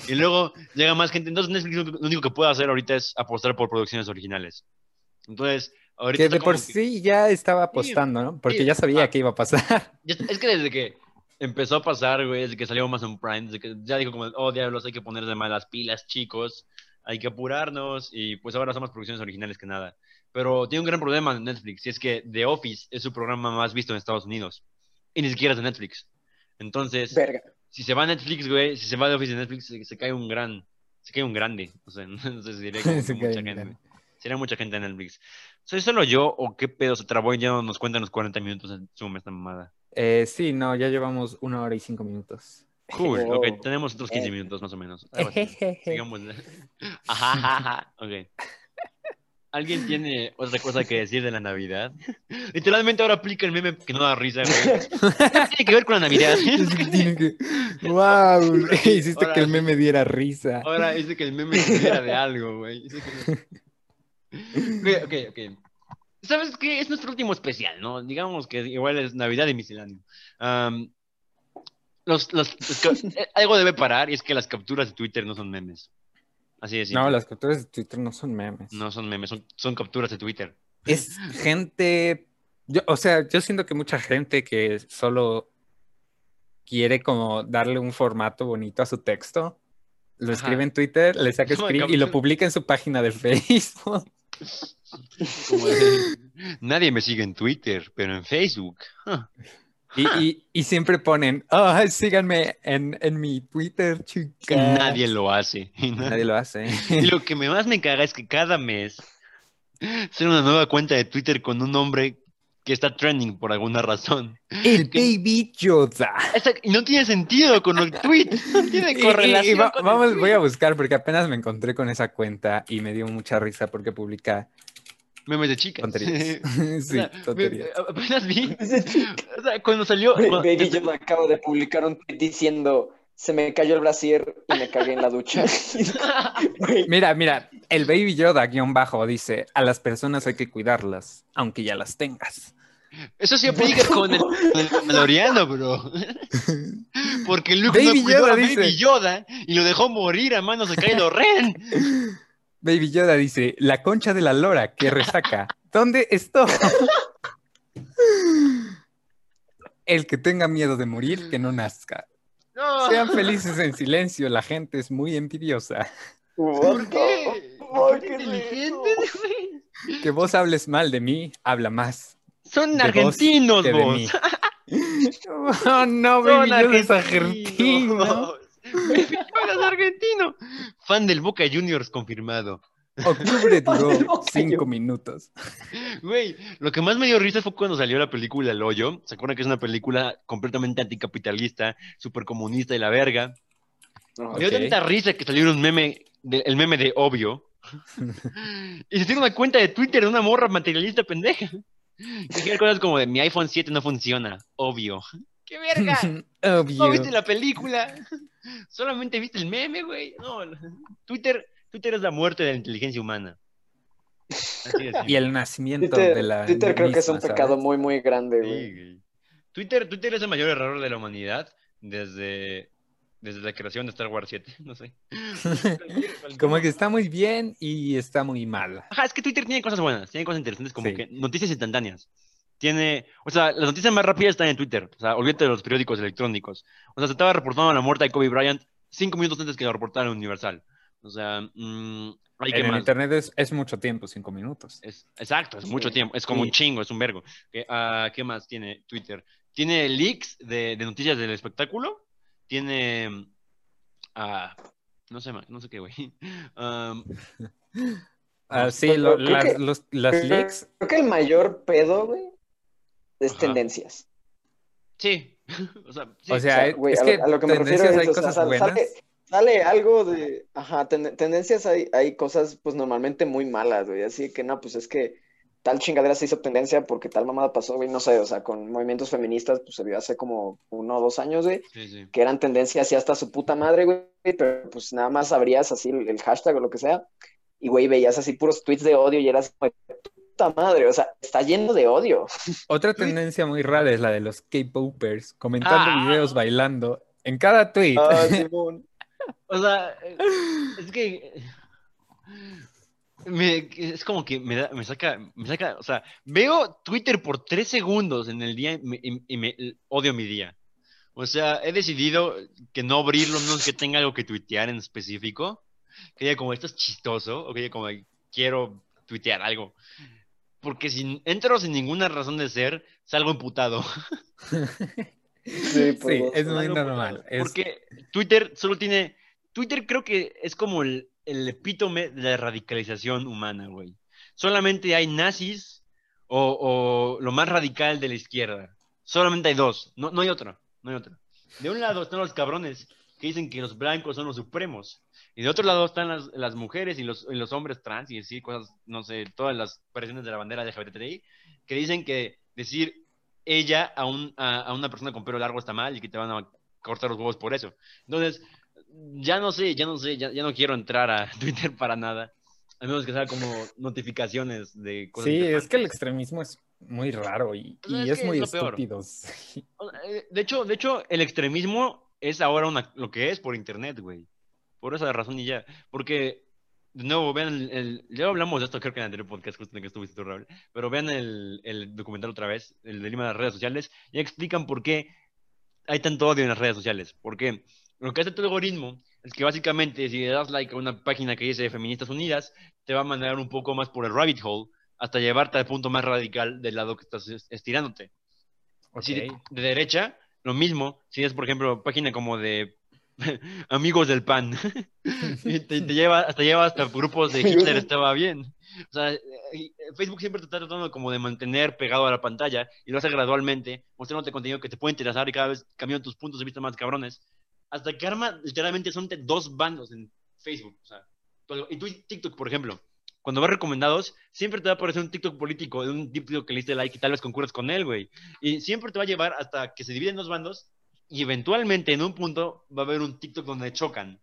Y luego llega más gente. Entonces Netflix lo único que puede hacer ahorita es apostar por producciones originales. Entonces, ahorita Que de por que- sí ya estaba apostando, ¿no? Porque sí, ya sabía ah. que iba a pasar. es que desde que empezó a pasar, güey, desde que salió Amazon Prime, desde que ya dijo como, oh, diablos, hay que ponerse más las pilas, chicos, hay que apurarnos, y pues ahora son más producciones originales que nada. Pero tiene un gran problema en Netflix, y es que The Office es su programa más visto en Estados Unidos, y ni siquiera es de Netflix. Entonces, Verga. si se va a Netflix, güey, si se va The Office de Netflix, se, se cae un gran, se cae un grande, o sea, no sé si como que Se mucha gente. Sería mucha gente en Netflix. ¿Soy solo yo o qué pedo se trabó y ya no nos cuentan los 40 minutos en Zoom esta mamada? Eh, sí, no, ya llevamos una hora y cinco minutos. Cool, Wow. ok, tenemos otros 15 Eh. minutos más o menos. Sigamos. Ajá, ajá, ajá, ok. ¿Alguien tiene otra cosa que decir de la Navidad? Literalmente ahora aplica el meme que no da risa, güey. ¿Qué tiene que ver con la Navidad? ¡Wow! Hiciste Ahora que el meme diera risa. Ahora dice que el meme era de algo, güey. Que- Ok, ok, ok. ¿Sabes qué? Es nuestro último especial, ¿no? Digamos que igual es Navidad y misceláneo. Los, los- eh, algo debe parar y es que las capturas de Twitter no son memes. Así simple. No, las capturas de Twitter no son memes. No son memes, son, son capturas de Twitter. Es gente. Yo, o sea, yo siento que mucha gente que solo quiere como darle un formato bonito a su texto, lo Ajá. escribe en Twitter, le saca screen y lo publica en su página de Facebook. Como de, Nadie me sigue en Twitter, pero en Facebook. huh, Y, y- y siempre ponen, oh, síganme en, en mi Twitter, chicas. Que nadie lo hace. Y nadie- lo hace. Y lo que más me caga es que cada mes sale una nueva cuenta de Twitter con un nombre que está trending por alguna razón. El Baby Yoda. Esa- y no tiene sentido con el tweet. No tiene Y- y- correlación. y va- con el vamos, tweet. voy a buscar porque apenas me encontré con esa cuenta y me dio mucha risa porque publica Memes de chicas. tonterías. O sí, sea, tonterías. me- apenas vi. O sea, cuando salió. Cuando- Baby Yoda acaba de publicar un tweet diciendo se me cayó el brasier y me cagué en la ducha. Mira, mira, el Baby Yoda guion bajo dice, a las personas hay que cuidarlas, aunque ya las tengas. Eso sí aplica con el, con el Mandaloriano, bro. Porque Luke Baby no cuidó Yoda a Baby dice. Yoda y lo dejó morir a manos de Kylo Ren. Baby Yoda dice, la concha de la lora que resaca. ¿Dónde estoy? El que tenga miedo de morir, que no nazca. No. Sean felices en silencio, la gente es muy envidiosa. ¿Por qué? ¿Por qué inteligente? Que vos hables mal de mí, habla más. Son de vos argentinos, vos. mí. Oh, no, Baby Son Yoda es argentinos. argentino. Baby Yoda es argentino. Fan del Boca Juniors confirmado. Octubre duró cinco minutos. Güey, lo que más me dio risa fue cuando salió la película El Hoyo. ¿Se acuerdan que es una película completamente anticapitalista, súper comunista y la verga? Me dio tanta risa que salió un meme, de- el meme de obvio. y se tiene una cuenta de Twitter de una morra materialista pendeja. Y cosas como de mi iPhone 7 no funciona, obvio. ¡Qué verga! Obvio. ¿No viste la película? Solamente viste el meme, güey. No, Twitter, Twitter es la muerte de la inteligencia humana. Así Y el nacimiento Twitter, de la. Twitter creo que es un pecado muy, muy grande, Sí, güey. Twitter, Twitter es el mayor error de la humanidad desde, desde la creación de Star Wars 7. No sé. Como que está muy bien y está muy mal. Ajá, es que Twitter tiene cosas buenas, tiene cosas interesantes como Sí. que noticias instantáneas. Tiene, o sea, las noticias más rápidas están en Twitter. O sea, olvídate de los periódicos electrónicos. O sea, se estaba reportando la muerte de Kobe Bryant cinco minutos antes que lo reportara en Universal. O sea, mm, hay que En el más. internet es, es mucho tiempo, cinco minutos. Es, exacto, es mucho Sí, tiempo, es como sí. un chingo, es un vergo. ¿Qué, ah, ¿qué más tiene Twitter? Tiene leaks de, de noticias del espectáculo. Tiene. ah, no sé, no sé qué, güey. Um, sí, lo- las, que- los- las Creo- leaks. Creo que el mayor pedo, güey, es Ajá. tendencias. sí. o sea, sí. O sea, O sea, es- güey, es a, que lo, a lo que me refiero es, hay o sea, cosas sal- buenas. sale, sale algo de, ajá, ten- tendencias hay, hay cosas, pues, normalmente muy malas, güey, así que, no, pues, es que tal chingadera se hizo tendencia porque tal mamada pasó, güey, no sé, o sea, con movimientos feministas, pues, se vio hace como uno o dos años, güey, Sí, sí. que eran tendencias así hasta su puta madre, güey, pero, pues, nada más abrías así el, el hashtag o lo que sea, y, güey, veías así puros tweets de odio y eras como, puta madre, o sea, está lleno de odio. Otra tendencia muy rara es la de los K-popers comentando Ah. videos bailando en cada tweet. Ah, Simón. O sea, es que. me- es como que me, da- me saca, me saca, o sea, veo Twitter por tres segundos en el día y me, y- y me odio mi día. O sea, he decidido que no abrirlo, no es que tenga algo que tuitear en específico. Que diga como esto es chistoso, o que diga como quiero tuitear algo. Porque si entro sin ninguna razón de ser, salgo emputado. Sí, dos. es muy normal. es- Porque Twitter solo tiene. Twitter creo que es como el, el epítome de la radicalización humana, güey. Solamente hay nazis o, o lo más radical de la izquierda. Solamente hay dos. No, no hay otra. No hay otra. De un lado están los cabrones que dicen que los blancos son los supremos. Y de otro lado están las, las mujeres y los, y los hombres trans y decir cosas, no sé, todas las versiones de la bandera LGBTI, que dicen que decir ella a, un, a, a una persona con pelo largo está mal y que te van a cortar los huevos por eso. Entonces, ya no sé, ya no sé, ya, ya no quiero entrar a Twitter para nada. A menos que sea como notificaciones de cosas. Sí, es que el extremismo es muy raro y, O sea, y es muy es estúpido. Eh, De hecho, de hecho, el extremismo es ahora una, lo que es por internet, güey. Por esa razón y ya. Porque, de nuevo, vean el, el- Ya hablamos de esto, creo que en el anterior podcast, justo en el que estuviste tú, Raúl. Pero vean el, el documental otra vez, el de Lima de las redes sociales, y explican por qué hay tanto odio en las redes sociales. Porque lo que hace tu algoritmo es que básicamente, si le das like a una página que dice Feministas Unidas, te va a mandar un poco más por el rabbit hole hasta llevarte al punto más radical del lado que estás es- estirándote. Si de, Ok. de derecha, lo mismo. Si es, por ejemplo, página como de amigos del pan. y te, te lleva, hasta lleva hasta grupos de Hitler estaba bien. O sea, eh, eh, Facebook siempre te está tratando como de mantener pegado a la pantalla y lo hace gradualmente, mostrándote contenido que te puede interesar y cada vez cambian tus puntos de vista más cabrones. Hasta que arma, literalmente, son dos bandos en Facebook. O sea, y tú TikTok, por ejemplo, cuando vas recomendados, siempre te va a aparecer un TikTok político de un tipo que le diste like y tal vez concurres con él, güey. Y siempre te va a llevar hasta que se dividen dos bandos y eventualmente en un punto va a haber un TikTok donde chocan.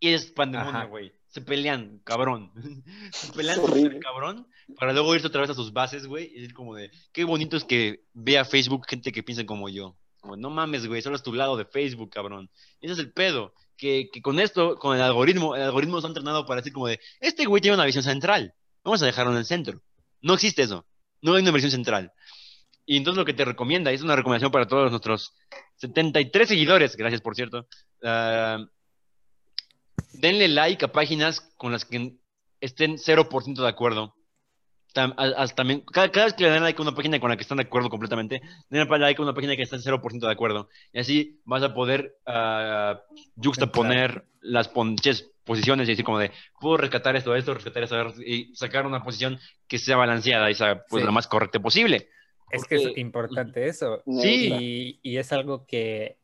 Y es pandemonio, güey. Se pelean, cabrón. Se pelean horrible. cabrón para luego irse otra vez a sus bases, güey. Y decir como de, qué bonito es que vea Facebook gente que piensa como yo. Como, no mames, güey, solo es tu lado de Facebook, cabrón. Ese es el pedo. Que, que con esto, con el algoritmo, el algoritmo está entrenado para decir como de, este güey tiene una visión central. Vamos a dejarlo en el centro. No existe eso. No hay una visión central. Y entonces lo que te recomienda, y es una recomendación para todos nuestros 73 seguidores, gracias por cierto, ah, denle like a páginas con las que estén 0% de acuerdo. Tam- a- a- también, cada, cada vez que le den like a una página con la que están de acuerdo completamente, denle like a una página que está en 0% de acuerdo. Y así vas a poder ah, juxtaponer las ponches posiciones y decir como de, puedo rescatar esto, esto, rescatar esto, y sacar una posición que sea balanceada y sea pues Sí. lo más correcta posible. Es que es importante eso. Sí. Y, y es algo que,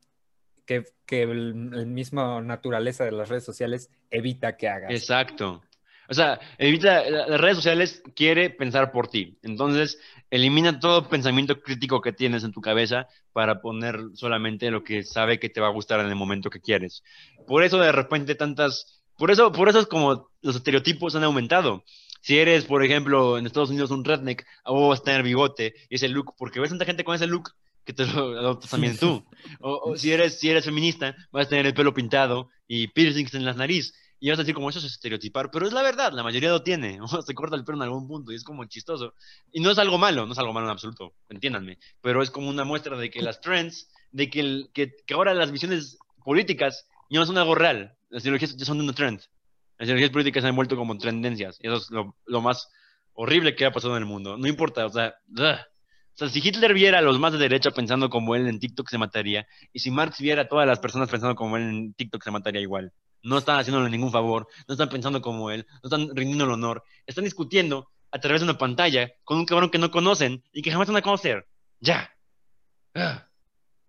que, que el, el mismo naturaleza de las redes sociales evita que hagas. Exacto. O sea, evita, la- las redes sociales quiere pensar por ti. Entonces, elimina todo pensamiento crítico que tienes en tu cabeza para poner solamente lo que sabe que te va a gustar en el momento que quieres. Por eso de repente tantas, por eso, por eso es como los estereotipos han aumentado. Si eres, por ejemplo, en Estados Unidos un redneck, o vas a tener bigote y ese look, porque ves tanta gente con ese look que te lo adoptas también tú. O, si eres, si eres feminista, vas a tener el pelo pintado y piercings en la nariz. Y vas a decir como eso es estereotipar, pero es la verdad, la mayoría lo tiene, o se corta el pelo en algún punto y es como chistoso. Y no es algo malo, no es algo malo en absoluto, entiéndanme, pero es como una muestra de que las trends, de que, que, que ahora las visiones políticas ya no son algo real, las ideologías ya son una trend. Las ideologías políticas se han vuelto como tendencias, y eso es lo, más horrible que ha pasado en el mundo. No importa, o sea, o sea, si Hitler viera a los más de derecha pensando como él en TikTok se mataría, y si Marx viera a todas las personas pensando como él en TikTok se mataría igual. No están haciéndole ningún favor, no están pensando como él, no están rindiendo el honor, están discutiendo a través de una pantalla con un cabrón que no conocen y que jamás van a conocer. Ya.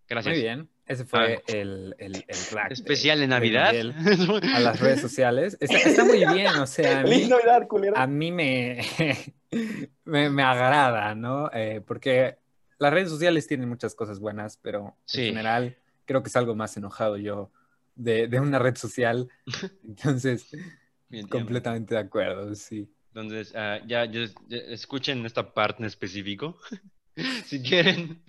Gracias. Muy bien. Ese fue el, el, el rack Especial de de Navidad. Miguel a las redes sociales. Está, está muy bien, o sea, a mí, Navidad, a mí me, me, me agrada, ¿no? Eh, porque las redes sociales tienen muchas cosas buenas, pero Sí. en general creo que es algo más enojado yo de, de una red social. Entonces, Bien, completamente de acuerdo, sí. Entonces, ah, ya, ya- ya escuchen esta parte en específico. si quieren,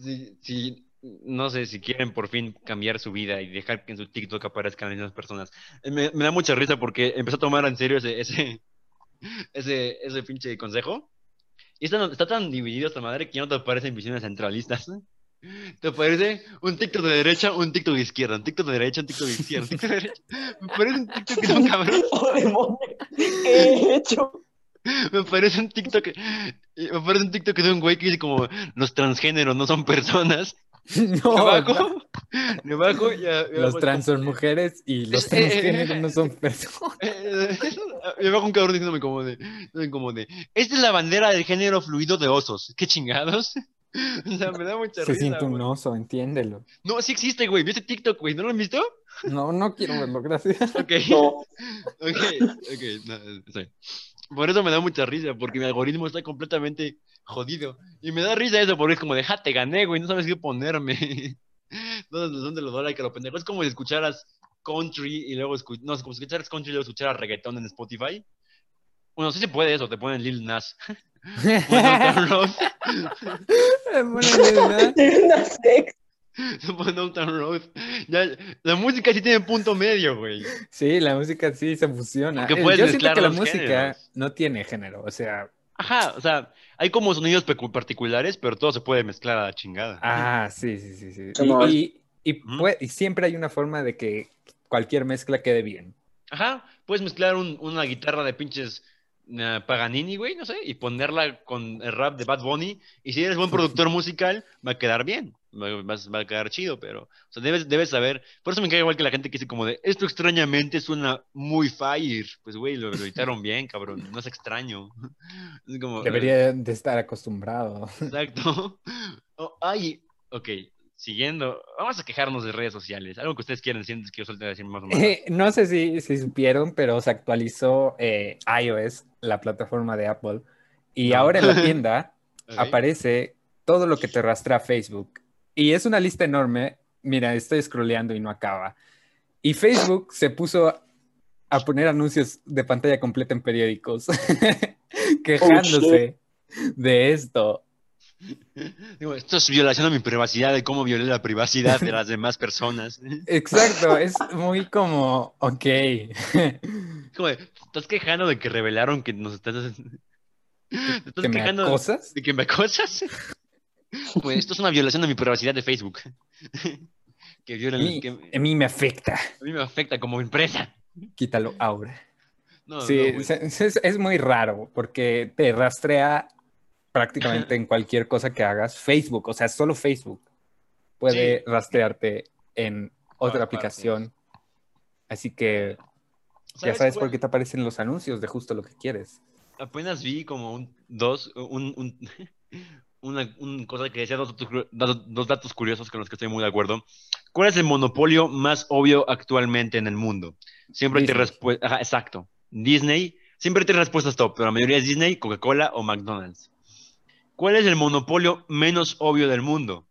si, si- no sé, si quieren por fin cambiar su vida y dejar que en su TikTok aparezcan las mismas personas. Eh, Me, me da mucha risa porque empezó a tomar en serio ese, ese, ese, ese pinche consejo. Y está, está tan dividido esta madre que ya no te aparecen visiones centralistas. Te aparece un TikTok de derecha, un TikTok de izquierda, un TikTok de derecha, un TikTok de izquierda, un TikTok de derecha. Me parece un TikTok que es un cabrón. ¡Oh, demonio! ¿Qué he hecho? Me parece un TikTok, me parece un TikTok de un güey que dice como los transgéneros no son personas. No, y ya- ya los trans son mujeres y los Eh, eh, eh, transgéneros no son personas. Eh, Me bajo un cabrón diciéndome como de, como de, esta es la bandera del género fluido de osos. ¿Qué chingados? O sea, me da mucha Se risa. siente un oso, entiéndelo. No, sí existe, güey. ¿Viste TikTok, güey? ¿No lo han visto? No, no quiero verlo, gracias. Ok. No. Ok, ok, no. Por eso me da mucha risa, porque mi algoritmo está completamente jodido. Y me da risa eso, porque es como de, ja, te gané, güey, no sabes qué ponerme. ¿Dónde, dónde lo doy like a lo pendejo? Es como si escucharas country y luego escu- no, es como si escucharas country y luego escucharas reggaetón en Spotify. Bueno, sí se puede eso, te ponen Lil Nas. Ponen Downtown Road, Bueno, ¿verdad? Una ponen Downtown Road. Ya, la música sí tiene punto medio, güey. Sí, la música sí se fusiona. Porque Eh, puedes Yo siento que la música géneros. no tiene género, o sea, Ajá, o sea, hay como sonidos particulares, pero todo se puede mezclar a la chingada. ah, sí, sí, sí, sí. Y, y, siempre hay una forma de que cualquier mezcla quede bien. Ajá, puedes mezclar un- una guitarra de pinches eh, Paganini, güey, no sé, y ponerla con el rap de Bad Bunny. Y si eres buen productor musical, va a quedar bien. Va, va- va a quedar chido, pero. O sea, debes, debes saber. Por eso me cae igual que la gente que dice como de. Esto extrañamente suena muy fire. Pues, güey, lo, lo editaron bien, cabrón. No es extraño. Es como. Debería de estar acostumbrado. Exacto. Oh, ay, ok. Siguiendo. Vamos a quejarnos de redes sociales. Algo que ustedes quieran decir que yo suelte decir más o menos. Eh, no sé si, si supieron, pero se actualizó eh, iOS, la plataforma de Apple, y No. ahora en la tienda aparece todo lo que te rastrea Facebook. Y es una lista enorme. Mira, estoy scrolleando y no acaba. Y Facebook se puso a poner anuncios de pantalla completa en periódicos, quejándose de esto. Digo, esto es violación a mi privacidad, de cómo violé la privacidad de las demás personas. Exacto, es muy como, ok. Como de, estás quejando de que revelaron que nos estás. Te estás ¿Que me quejando acosas? de que me acosas. Pues esto es una violación a mi privacidad de Facebook. Que A violan. mí, que a mí me afecta. a mí me afecta como empresa. Quítalo ahora. No, Sí, no, es muy raro porque te rastrea prácticamente en cualquier cosa que hagas. Facebook, o sea, solo Facebook puede Sí. rastrearte en otra aplicación. Así que ya ¿Sabes cuál? por qué te aparecen los anuncios de justo lo que quieres. Apenas vi como un dos, un, un- una un cosa que decía dos datos, dos datos curiosos con los que estoy muy de acuerdo. ¿Cuál es el monopolio más obvio actualmente en el mundo? Siempre te Disney. respuesta, ajá, exacto. Disney, siempre te respuestas top, pero la mayoría es Disney, Coca-Cola o McDonald's. ¿Cuál es el monopolio menos obvio del mundo?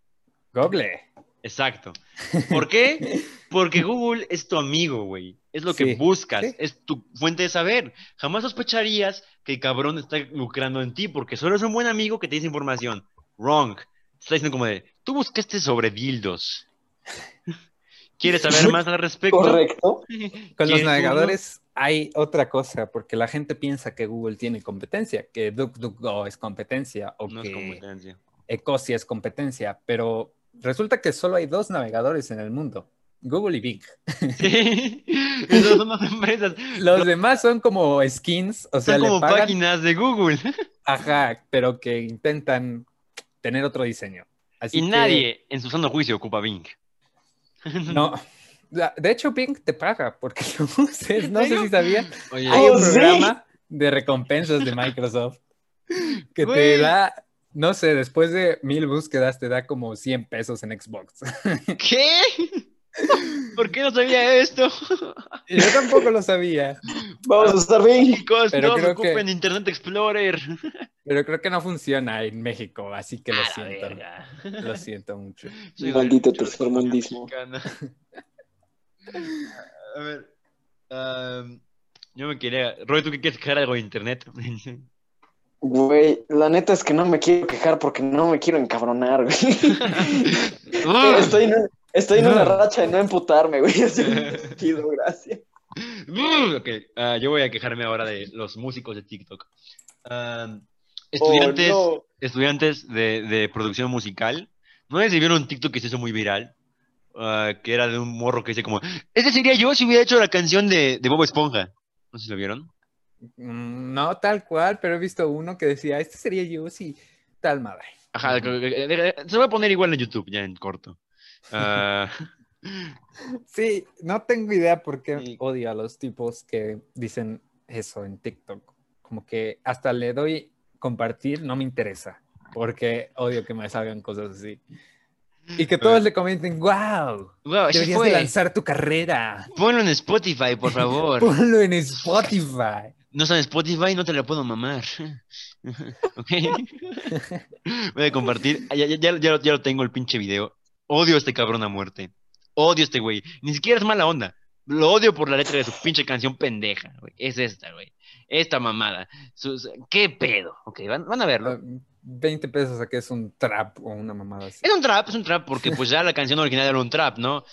Google. Exacto. ¿Por qué? Porque Google es tu amigo, güey. Es lo que buscas, sí. es tu fuente de saber. Jamás sospecharías que el cabrón está lucrando en ti porque solo es un buen amigo que te dice información. Wrong. Está diciendo como de, tú buscaste sobre dildos. ¿Quieres saber más al respecto? Correcto. Con los navegadores hay otra cosa, porque la gente piensa que Google tiene competencia, que DuckDuckGo es competencia o No es que competencia. Ecosia es competencia, pero resulta que solo hay dos navegadores en el mundo, Google y Bing. Sí. Esas son las empresas. Los demás son como skins, o sea, Son le como pagan, páginas de Google. ajá, pero que intentan tener otro diseño. Así Y que, nadie en su sano juicio ocupa Bing. No. De hecho, Bing te paga porque lo uses. No sé si sabían. Oye, Hay un sí. programa de recompensas de Microsoft que te da, no sé, después de mil búsquedas te da como 100 pesos en Xbox. ¿qué? ¿Por qué no sabía esto? Yo tampoco lo sabía, Vamos a estar bien. Chicos, Pero no creo ocupen que- Internet Explorer. pero creo que no funciona en México, así que lo A siento. Lo siento mucho. Soy Maldito tercermundismo. A ver. yo me quería. Roy, ¿tú qué quieres quejar algo de internet? Güey, la neta es que no me quiero quejar porque no me quiero encabronar, güey. Ah. Estoy en, un- estoy en una racha de no emputarme, güey. Así chido, gracias. Mm, ok, ah, yo voy a quejarme ahora de los músicos de TikTok. Oh, estudiantes, no. estudiantes de, de producción musical. ¿No sé si vieron un TikTok que se hizo muy viral? Ah, que era de un morro que dice como, ese sería yo si hubiera hecho la canción de, de Bob Esponja. No sé si lo vieron. Mm, No tal cual, pero he visto uno que decía, este sería yo si tal madre. Ajá, se va a poner igual en YouTube, ya en corto. Ah, Sí, no tengo idea por qué Sí. odio a los tipos que dicen eso en TikTok. Como que hasta le doy compartir, no me interesa, porque odio que me salgan cosas así. Y que todos le comenten, wow, wow, deberías de lanzar tu carrera. Ponlo en Spotify, por favor. Ponlo en Spotify. No está en Spotify, no te la puedo mamar. Voy a compartir. Ah, Ya, ya, ya, ya lo- ya lo tengo el pinche video. Odio a este cabrón a muerte. Odio a este güey. Ni siquiera es mala onda. Lo odio por la letra de su pinche canción pendeja, güey. Es esta, güey. Esta mamada. Sus- ¿Qué pedo? Ok, van, van a verlo. Ah, 20 pesos a que es un trap o una mamada así. Es un trap, es un trap, porque pues ya la canción original era un trap, ¿no?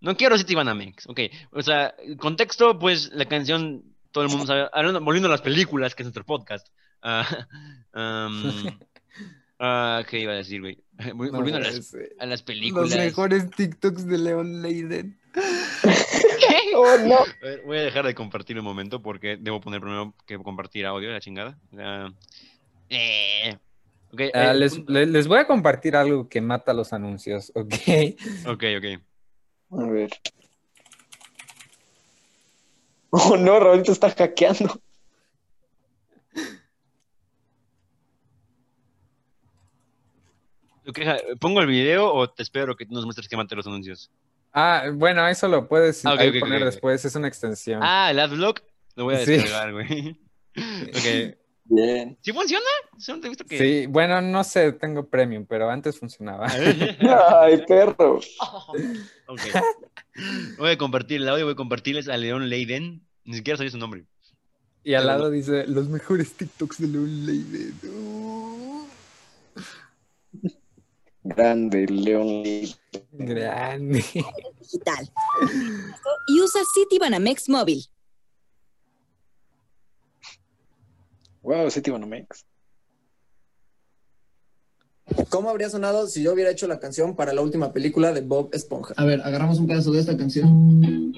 No quiero City Banamex, ok. O sea, contexto, pues la canción, todo el mundo sabe, volviendo a las películas, que es nuestro podcast. ah, am, ah, ¿Qué iba a decir, güey? No, Volviendo a las, es, eh, a las los películas. mejores TikToks de Leon Leiden. ¿Qué? Oh, no. A ver, voy a dejar de compartir un momento porque debo poner primero que compartir audio, la chingada. Eh, ok, eh, les, voy a compartir algo que mata los anuncios, ¿ok? ok, ok. A ver. Oh, no, Raúl te está hackeando. Ok, ja- ¿Pongo el video o te espero que nos muestres que mate los anuncios? Ah, bueno, eso lo puedes Ah, poner después, es una extensión. Ah, el adblock. Lo voy a Sí. descargar, güey. ok. Bien. ¿Sí funciona? ¿Sí no te he visto que...? Sí, bueno, no sé, tengo premium, pero antes funcionaba. Ay, perro. Ok. Voy a compartir el audio, voy a compartirles a León Leiden. Ni siquiera sabía su nombre. Y al lado dice, los mejores TikToks de Leon Leiden. Uh, Grande, León Lee. grande. digital. Y usa Citibanamex móvil. Wow, sí, Mex. ¿Cómo habría sonado si yo hubiera hecho la canción para la última película de Bob Esponja? A ver, agarramos un pedazo de esta canción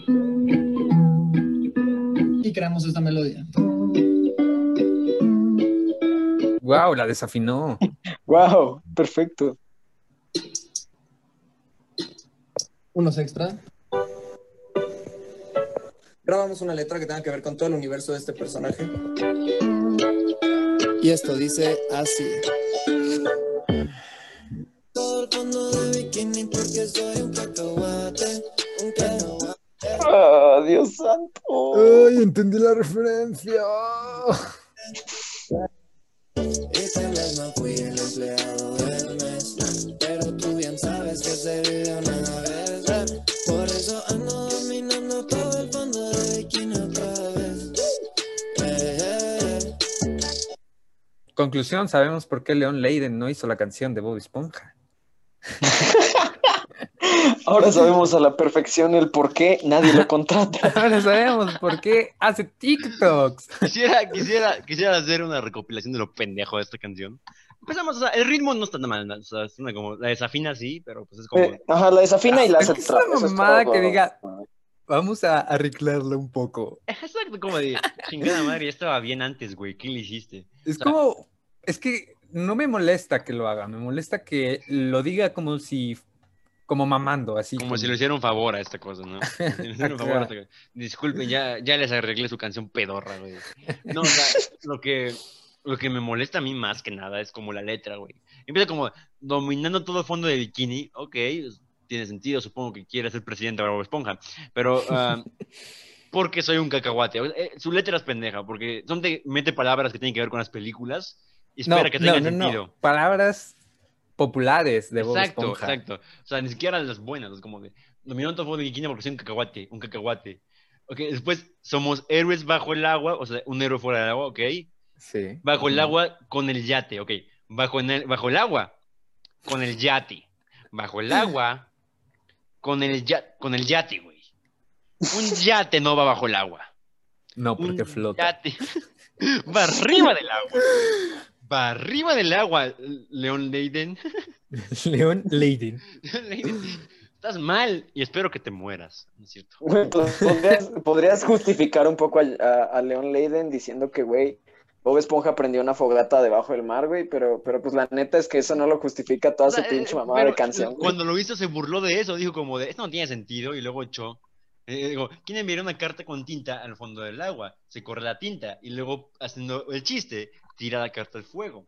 y creamos esta melodía. Wow, la desafinó. Wow, perfecto. Unos extra. Grabamos una letra que tenga que ver con todo el universo de este personaje. Y esto dice así. Todo el fondo de bikini porque soy un cacahuate, un cacahuate. Ah, Dios santo. Ay, entendí la referencia. Conclusión, sabemos por qué Leon Leiden no hizo la canción de Bob Esponja. Ahora sabemos a la perfección el por qué nadie lo contrata. Ahora sabemos por qué hace TikToks. Quisiera, quisiera, quisiera hacer una recopilación de lo pendejo de esta canción. Empezamos, o sea, el ritmo no está tan mal, o sea, es una como, la desafina sí, pero pues es como... Eh, Ajá, la desafina y la hace Es una mamada que diga, vamos a arreglarla un poco. Exacto, como de, chingada madre, ya estaba bien antes, güey, ¿qué le hiciste? Es O sea, como, es que no me molesta que lo haga, me molesta que lo diga como si, como mamando, así. Como si le hiciera un favor a esta cosa, ¿no? Si le favor a esta cosa. Disculpen, ya, ya les arreglé su canción pedorra, güey. No, o sea, lo que, lo que me molesta a mí más que nada es como la letra, güey. Empieza como dominando todo el fondo de bikini, ok, tiene sentido, supongo que quiere ser presidente de Bob Esponja, pero... ah, porque soy un cacahuate. Eh, su letra es pendeja, porque son de, mete palabras que tienen que ver con las películas y espera No, que tengan no, no, sentido. palabras populares de Bob Exacto, Esponja. exacto. O sea, ni siquiera las buenas, es como de dominando todo de bikini porque soy un cacahuate, un cacahuate. Ok, después somos héroes bajo el agua, o sea, un héroe fuera del agua, ok. Sí. Bajo el agua con el yate, ok. Bajo, en el, bajo el agua con el yate. Bajo el agua con el, ya- con el yate, güey. Un yate no va bajo el agua. No, Un porque flota. yate va arriba del agua. Va arriba del agua, León Leiden. Leon Leiden. Leiden, Estás mal y espero que te mueras, ¿no es cierto? Güey, pues, podrías, podrías justificar un poco a, a, a Leon Leiden diciendo que, güey, Bob Esponja prendió una fogata debajo del mar, güey, pero, pero pues la neta es que eso no lo justifica toda O sea, su pinche eh, mamada pero de canción. güey. Cuando lo hizo se burló de eso, dijo como de, esto no tiene sentido, y luego echó. eh, digo, ¿quién enviaría una carta con tinta al fondo del agua? Se corre la tinta, y luego, haciendo el chiste, tira la carta al fuego.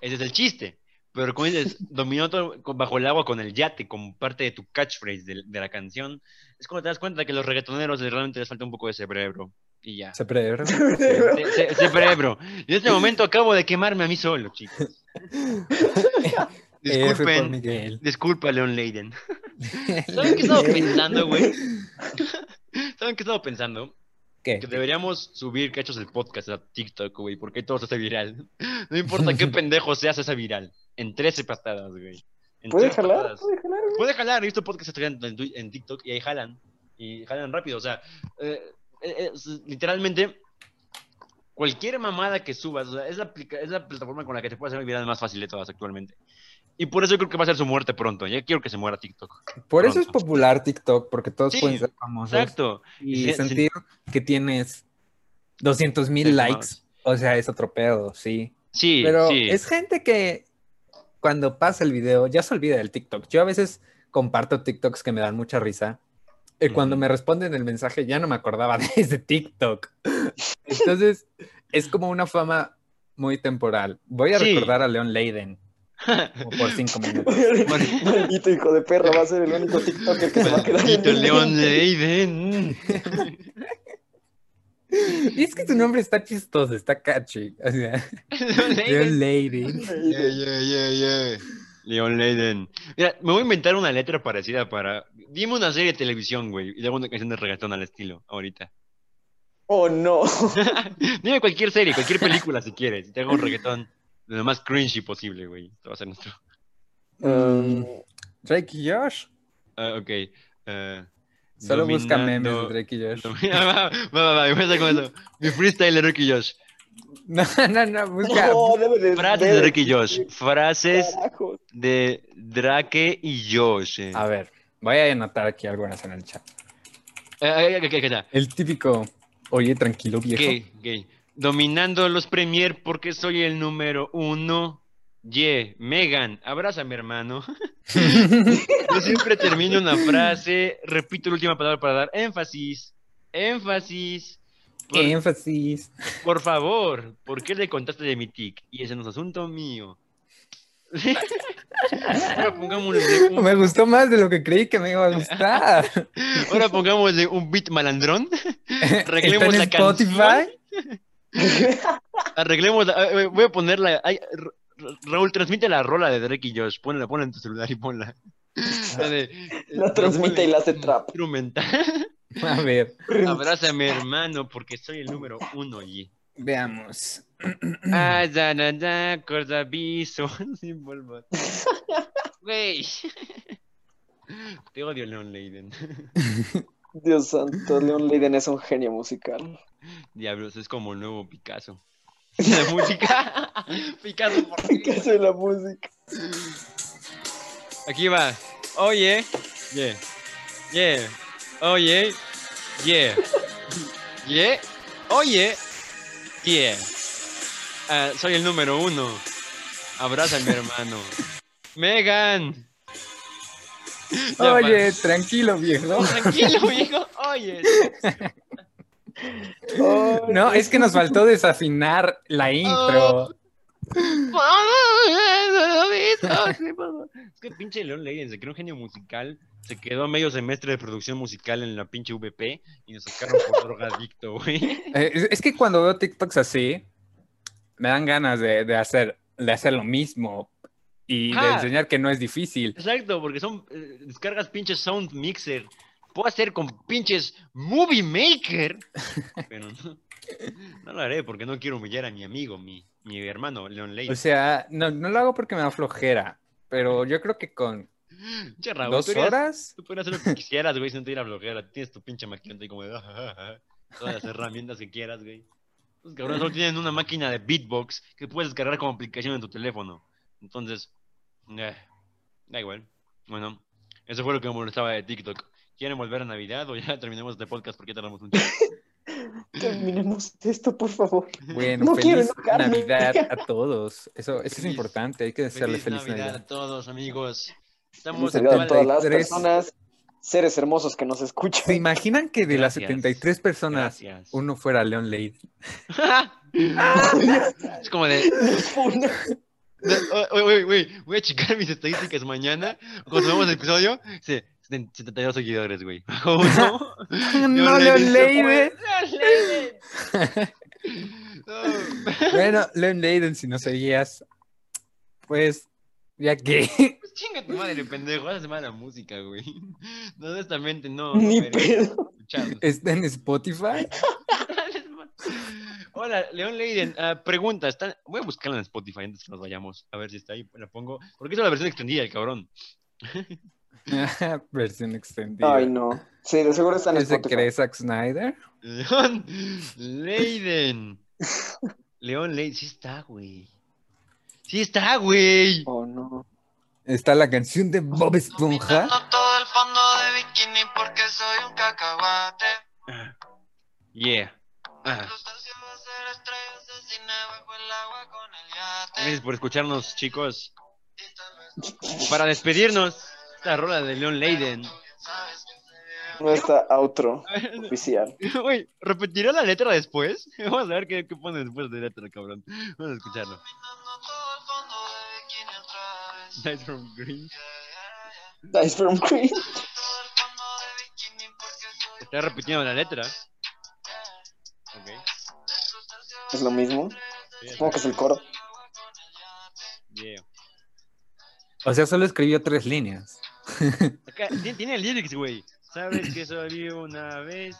Ese es el chiste. Pero como dices, dominó todo bajo el agua con el yate, como parte de tu catchphrase de, de la canción, es cuando te das cuenta que a los reggaetoneros realmente les falta un poco de cerebro. Y ya. Cerebro. Ce- ce- cerebro. Y en este momento acabo de quemarme a mí solo, chicos. Disculpen. Miguel. Disculpa, Leon Leiden. ¿Saben qué he estado pensando, güey? ¿Saben qué he estado pensando? ¿Qué? Que deberíamos subir cachos del podcast a TikTok, güey, porque todo se hace viral. No importa qué pendejo se hace, se hace viral. En 13 patadas, güey. ¿Puede jalar? patadas. ¿Puede jalar? güey? Puede jalar, he visto podcasts en, en, TikTok y ahí jalan. Y jalan rápido, o sea, eh, es- literalmente cualquier mamada que subas, o sea, es, la aplica- es la plataforma con la que te puedes hacer viral más fácil de todas actualmente. Y por eso creo que va a ser su muerte pronto. Ya quiero que se muera TikTok. Por eso es popular TikTok, porque todos Sí, pueden ser famosos. Exacto. Y sí. sentir que tienes 200 mil likes, o sea, es otro pedo, sí. Sí, Pero sí. es gente que cuando pasa el video ya se olvida del TikTok. Yo a veces comparto TikToks que me dan mucha risa. Y cuando me responden el mensaje ya no me acordaba de ese TikTok. Entonces es como una fama muy temporal. Voy a Sí. recordar a Leon Leiden como por cinco minutos. Maldito hijo de perro, va a ser el único TikToker que se va a quedar Maldito mente. Leiden. Y es que su nombre está chistoso, está catchy. O sea, Leon Leiden. Yeah, yeah, yeah, yeah. Leon Leiden. Mira, me voy a inventar una letra parecida para. Dime una serie de televisión, güey. Y luego una canción de reggaetón al estilo, ahorita. Oh, no. Dime cualquier serie, cualquier película si quieres. Y te hago un reggaetón de lo más cringy posible, güey. Esto va a ser nuestro. Mm, Drake y Josh. Ah, ok. eh, Solo busca memes de Drake y Josh. domi- va, va, va, va, voy a hacer con eso. Mi freestyle de Drake y Josh. No, no, no, busca. No, debe de. Frases debe de Drake y Josh. Frases Carajo. de Drake y Josh. eh. A ver, voy a anotar aquí algunas en el chat. Eh, eh, ok. El típico, oye, tranquilo, viejo. Gay, gay. Dominando los Premier porque soy el número uno. Yeah, Megan, abrázame, hermano. Yo siempre termino una frase, repito la última palabra para dar énfasis. Énfasis. Por, Énfasis. por favor, ¿por qué le contaste de mi tic? Y ese no es asunto mío. Ahora pongámosle un, Me gustó más de lo que creí que me iba a gustar. ahora pongámosle un beat malandrón. ¿Está Arreglemos en la Spotify? Arreglemos, la- eh, voy a ponerla. ay, Ra- Ra- Raúl, transmite la rola de Drake y Josh. Ponla, ponla en tu celular y ponla. La de- La transmite y la hace trap. Instrumental. A ver, Abrázame, hermano, porque soy el número uno allí. veamos. Ah, da, da, da, corta aviso. Sin polvo. Güey. Te odio, Leon Leiden. Dios santo, Leon Leiden es un genio musical. Diablos, es como el nuevo Picasso. La música. Picasso por. ¿Qué hace la música? Aquí va. Oye. Yeah. Yeah. Oye. Yeah. Yeah. Oye. Yeah. Ah, soy el número uno. Abrázame, hermano. Megan. Ya, Oye, tranquilo, viejo. Tranquilo, hijo. Oye. No, es que nos faltó desafinar la intro. Es que pinche León Leiden se creó un genio musical, se quedó a medio semestre de producción musical en la pinche VP y nos sacaron por drogadicto, güey. Eh, es, es que cuando veo TikToks así, me dan ganas de, de hacer, de hacer lo mismo y de Ajá. enseñar que no es difícil. Exacto, porque son eh, descargas pinches Sound Mixer. Puedo hacer con pinches Movie Maker, pero no, no lo haré porque no quiero humillar a mi amigo, mi, mi hermano León Leiden. O sea, no, no lo hago porque me da flojera, pero yo creo que con Pinche Raúl, dos tú horas, Tú puedes hacer lo que quisieras, güey, sin te ir a flojera. Tienes tu pinche maquinita ahí como de... Todas las herramientas que quieras, güey. Los cabrones solo tienen una máquina de beatbox que puedes descargar como aplicación en tu teléfono. Entonces, eh, da igual. Bueno, eso fue lo que me molestaba de TikTok. ¿Quieren volver a Navidad o ya terminemos este podcast porque ya tardamos un tiempo? Terminemos esto, por favor. bueno, No feliz. Navidad a todos. Eso, eso es Feliz- importante, hay que desearle feliz, Navidad, Navidad. a todos, amigos. Feliz Estamos en todas las Tres. personas, seres hermosos que nos ¿Se escuchan. imaginan que de las Gracias. 73 personas Gracias. uno fuera Leon Leiden? es como de... Oye, oye, oye, voy a checar mis estadísticas mañana. Cuando vemos el episodio, sí, 72 seguidores, güey. Uno. No, Leon Leiden. Leiden. No. Bueno, Leon Leiden, si no seguías, pues, ya que chinga tu madre, pendejo. Haces mala música, güey. No, honestamente, no. Ni no pedo. está en Spotify. Hola, León Leiden. ah, pregunta, ¿está... voy a buscarla en Spotify antes que nos vayamos. A ver si está ahí. La pongo. Porque es la versión extendida, el cabrón. Versión extendida. Ay, no. Sí, de seguro está en ¿Ese Spotify. cree Zack Snyder? León Leiden. León Leiden. Sí está, güey. Sí está, güey. Oh, no. Está la canción de Bob Esponja. todo el fondo de bikini porque soy un cacahuate. Yeah. Ah. Gracias por escucharnos, chicos. Para despedirnos, esta rola de Leon Leiden. Nuestra outro oficial. Güey, ¿repetirá la letra después? Vamos a ver qué, qué pone después de letra, cabrón. Vamos a escucharlo. Nice from Green. Dice from Queen. Está repitiendo la letra. Ok. Es lo mismo. Supongo que es el coro. Yeah. O sea, solo escribió tres líneas. Acá, tiene, tiene lyrics, güey. Sabes que soy una vez.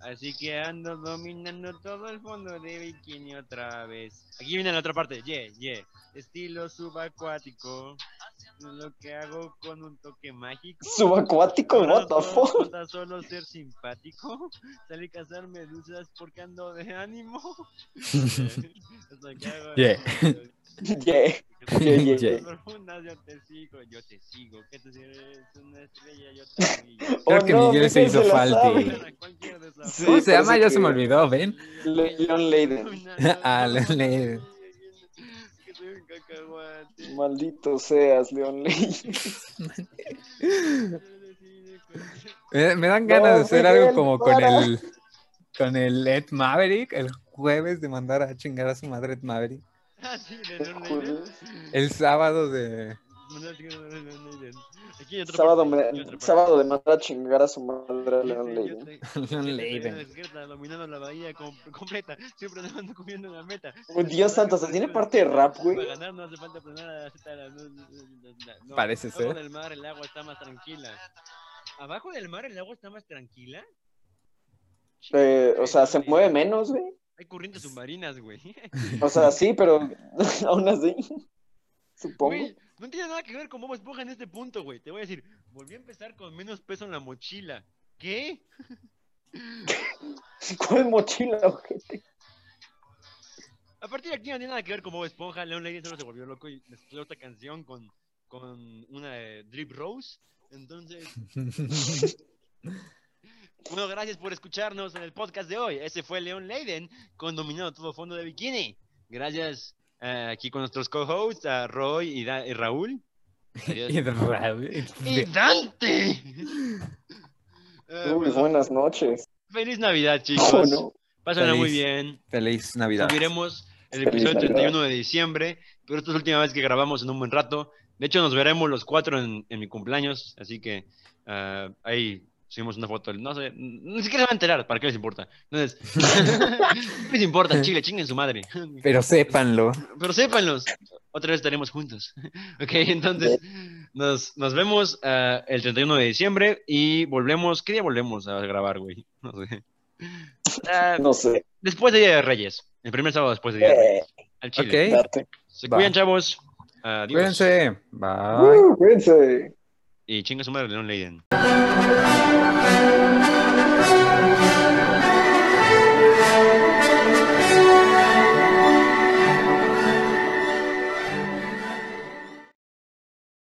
Así que ando dominando todo el fondo de bikini otra vez. Aquí viene la otra parte. Yeah, yeah. Estilo subacuático. Lo que hago con un toque mágico. Subacuático, what the solo- fuck. solo ser simpático. Salí a cazar medusas porque ando de ánimo. Yeah. Yeah. Yeah, yeah, Yeah. Profundas, yo te sigo, yo te sigo. Que tú eres una estrella, yo te sigo. Creo Oh, que no, Miguel se hizo esas Sí, ¿Cómo se llama? Ya se me olvidó, ¿ven? Le- Leon Leiden. Ah, Leon Leiden. Maldito seas, Leon Leiden. Me, me dan ganas No, de hacer Miguel, algo como con el con el Ed Maverick el jueves de mandar a chingar a su madre Ed Maverick. Sí. El sábado de. Aquí otra Sábado, me- sábado de mandar a chingar a su madre a Leon Leiden. Leon Leiden. dominando la bahía com- completa. Siempre ando comiendo la meta. Oh, Dios santo, ¿se tiene parte de rap, güey? Para ganar no hace falta planear a la Z de la- no, no, no, no. Parece Abajo ser. del mar el agua está más tranquila. ¿Abajo del mar el agua está más tranquila? Eh, o sea, se mueve menos, güey. Hay corrientes submarinas, güey. O sea, sí, pero aún así. Supongo. Güey, no tiene nada que ver con Bob Esponja en este punto, güey. Te voy a decir, volví a empezar con menos peso en la mochila. ¿Qué? ¿Cuál mochila, ojete? A partir de aquí no tiene nada que ver con Bob Esponja. Leon Leiden solo se volvió loco y mezcló esta canción con, con una de Drip Rose. Entonces, bueno, gracias por escucharnos en el podcast de hoy. Ese fue Leon Leiden con Dominado Todo Fondo de Bikini. Gracias eh, aquí con nuestros co-hosts, a Roy y, Da- y Raúl. Adiós. y Raúl. ¡Y Dante! Eh, Uy, bueno, buenas noches. feliz Navidad, chicos. Oh, no. Pásenla muy bien. Feliz Navidad. Subiremos el Feliz episodio Navidad. 31 de diciembre, pero esta es la última vez que grabamos en un buen rato. De hecho, nos veremos los cuatro en, en mi cumpleaños, así que ah, ahí subimos una foto. No sé, ni siquiera se van a enterar, ¿para qué les importa? Entonces, ¿qué les importa? Chile, chinguen su madre. Pero sépanlo. Pero sépanlos, otra vez estaremos juntos. ok, entonces nos, nos vemos ah, el 31 de diciembre y volvemos. ¿Qué día volvemos a grabar, güey? No sé. Ah, No sé. después de Día de Reyes. El primer sábado después de Día de Reyes. Eh, Al chile. Se Va. cuidan, chavos. Adiós. Cuídense. Bye. Uh, cuídense. Y chinga su madre, Leon Leiden.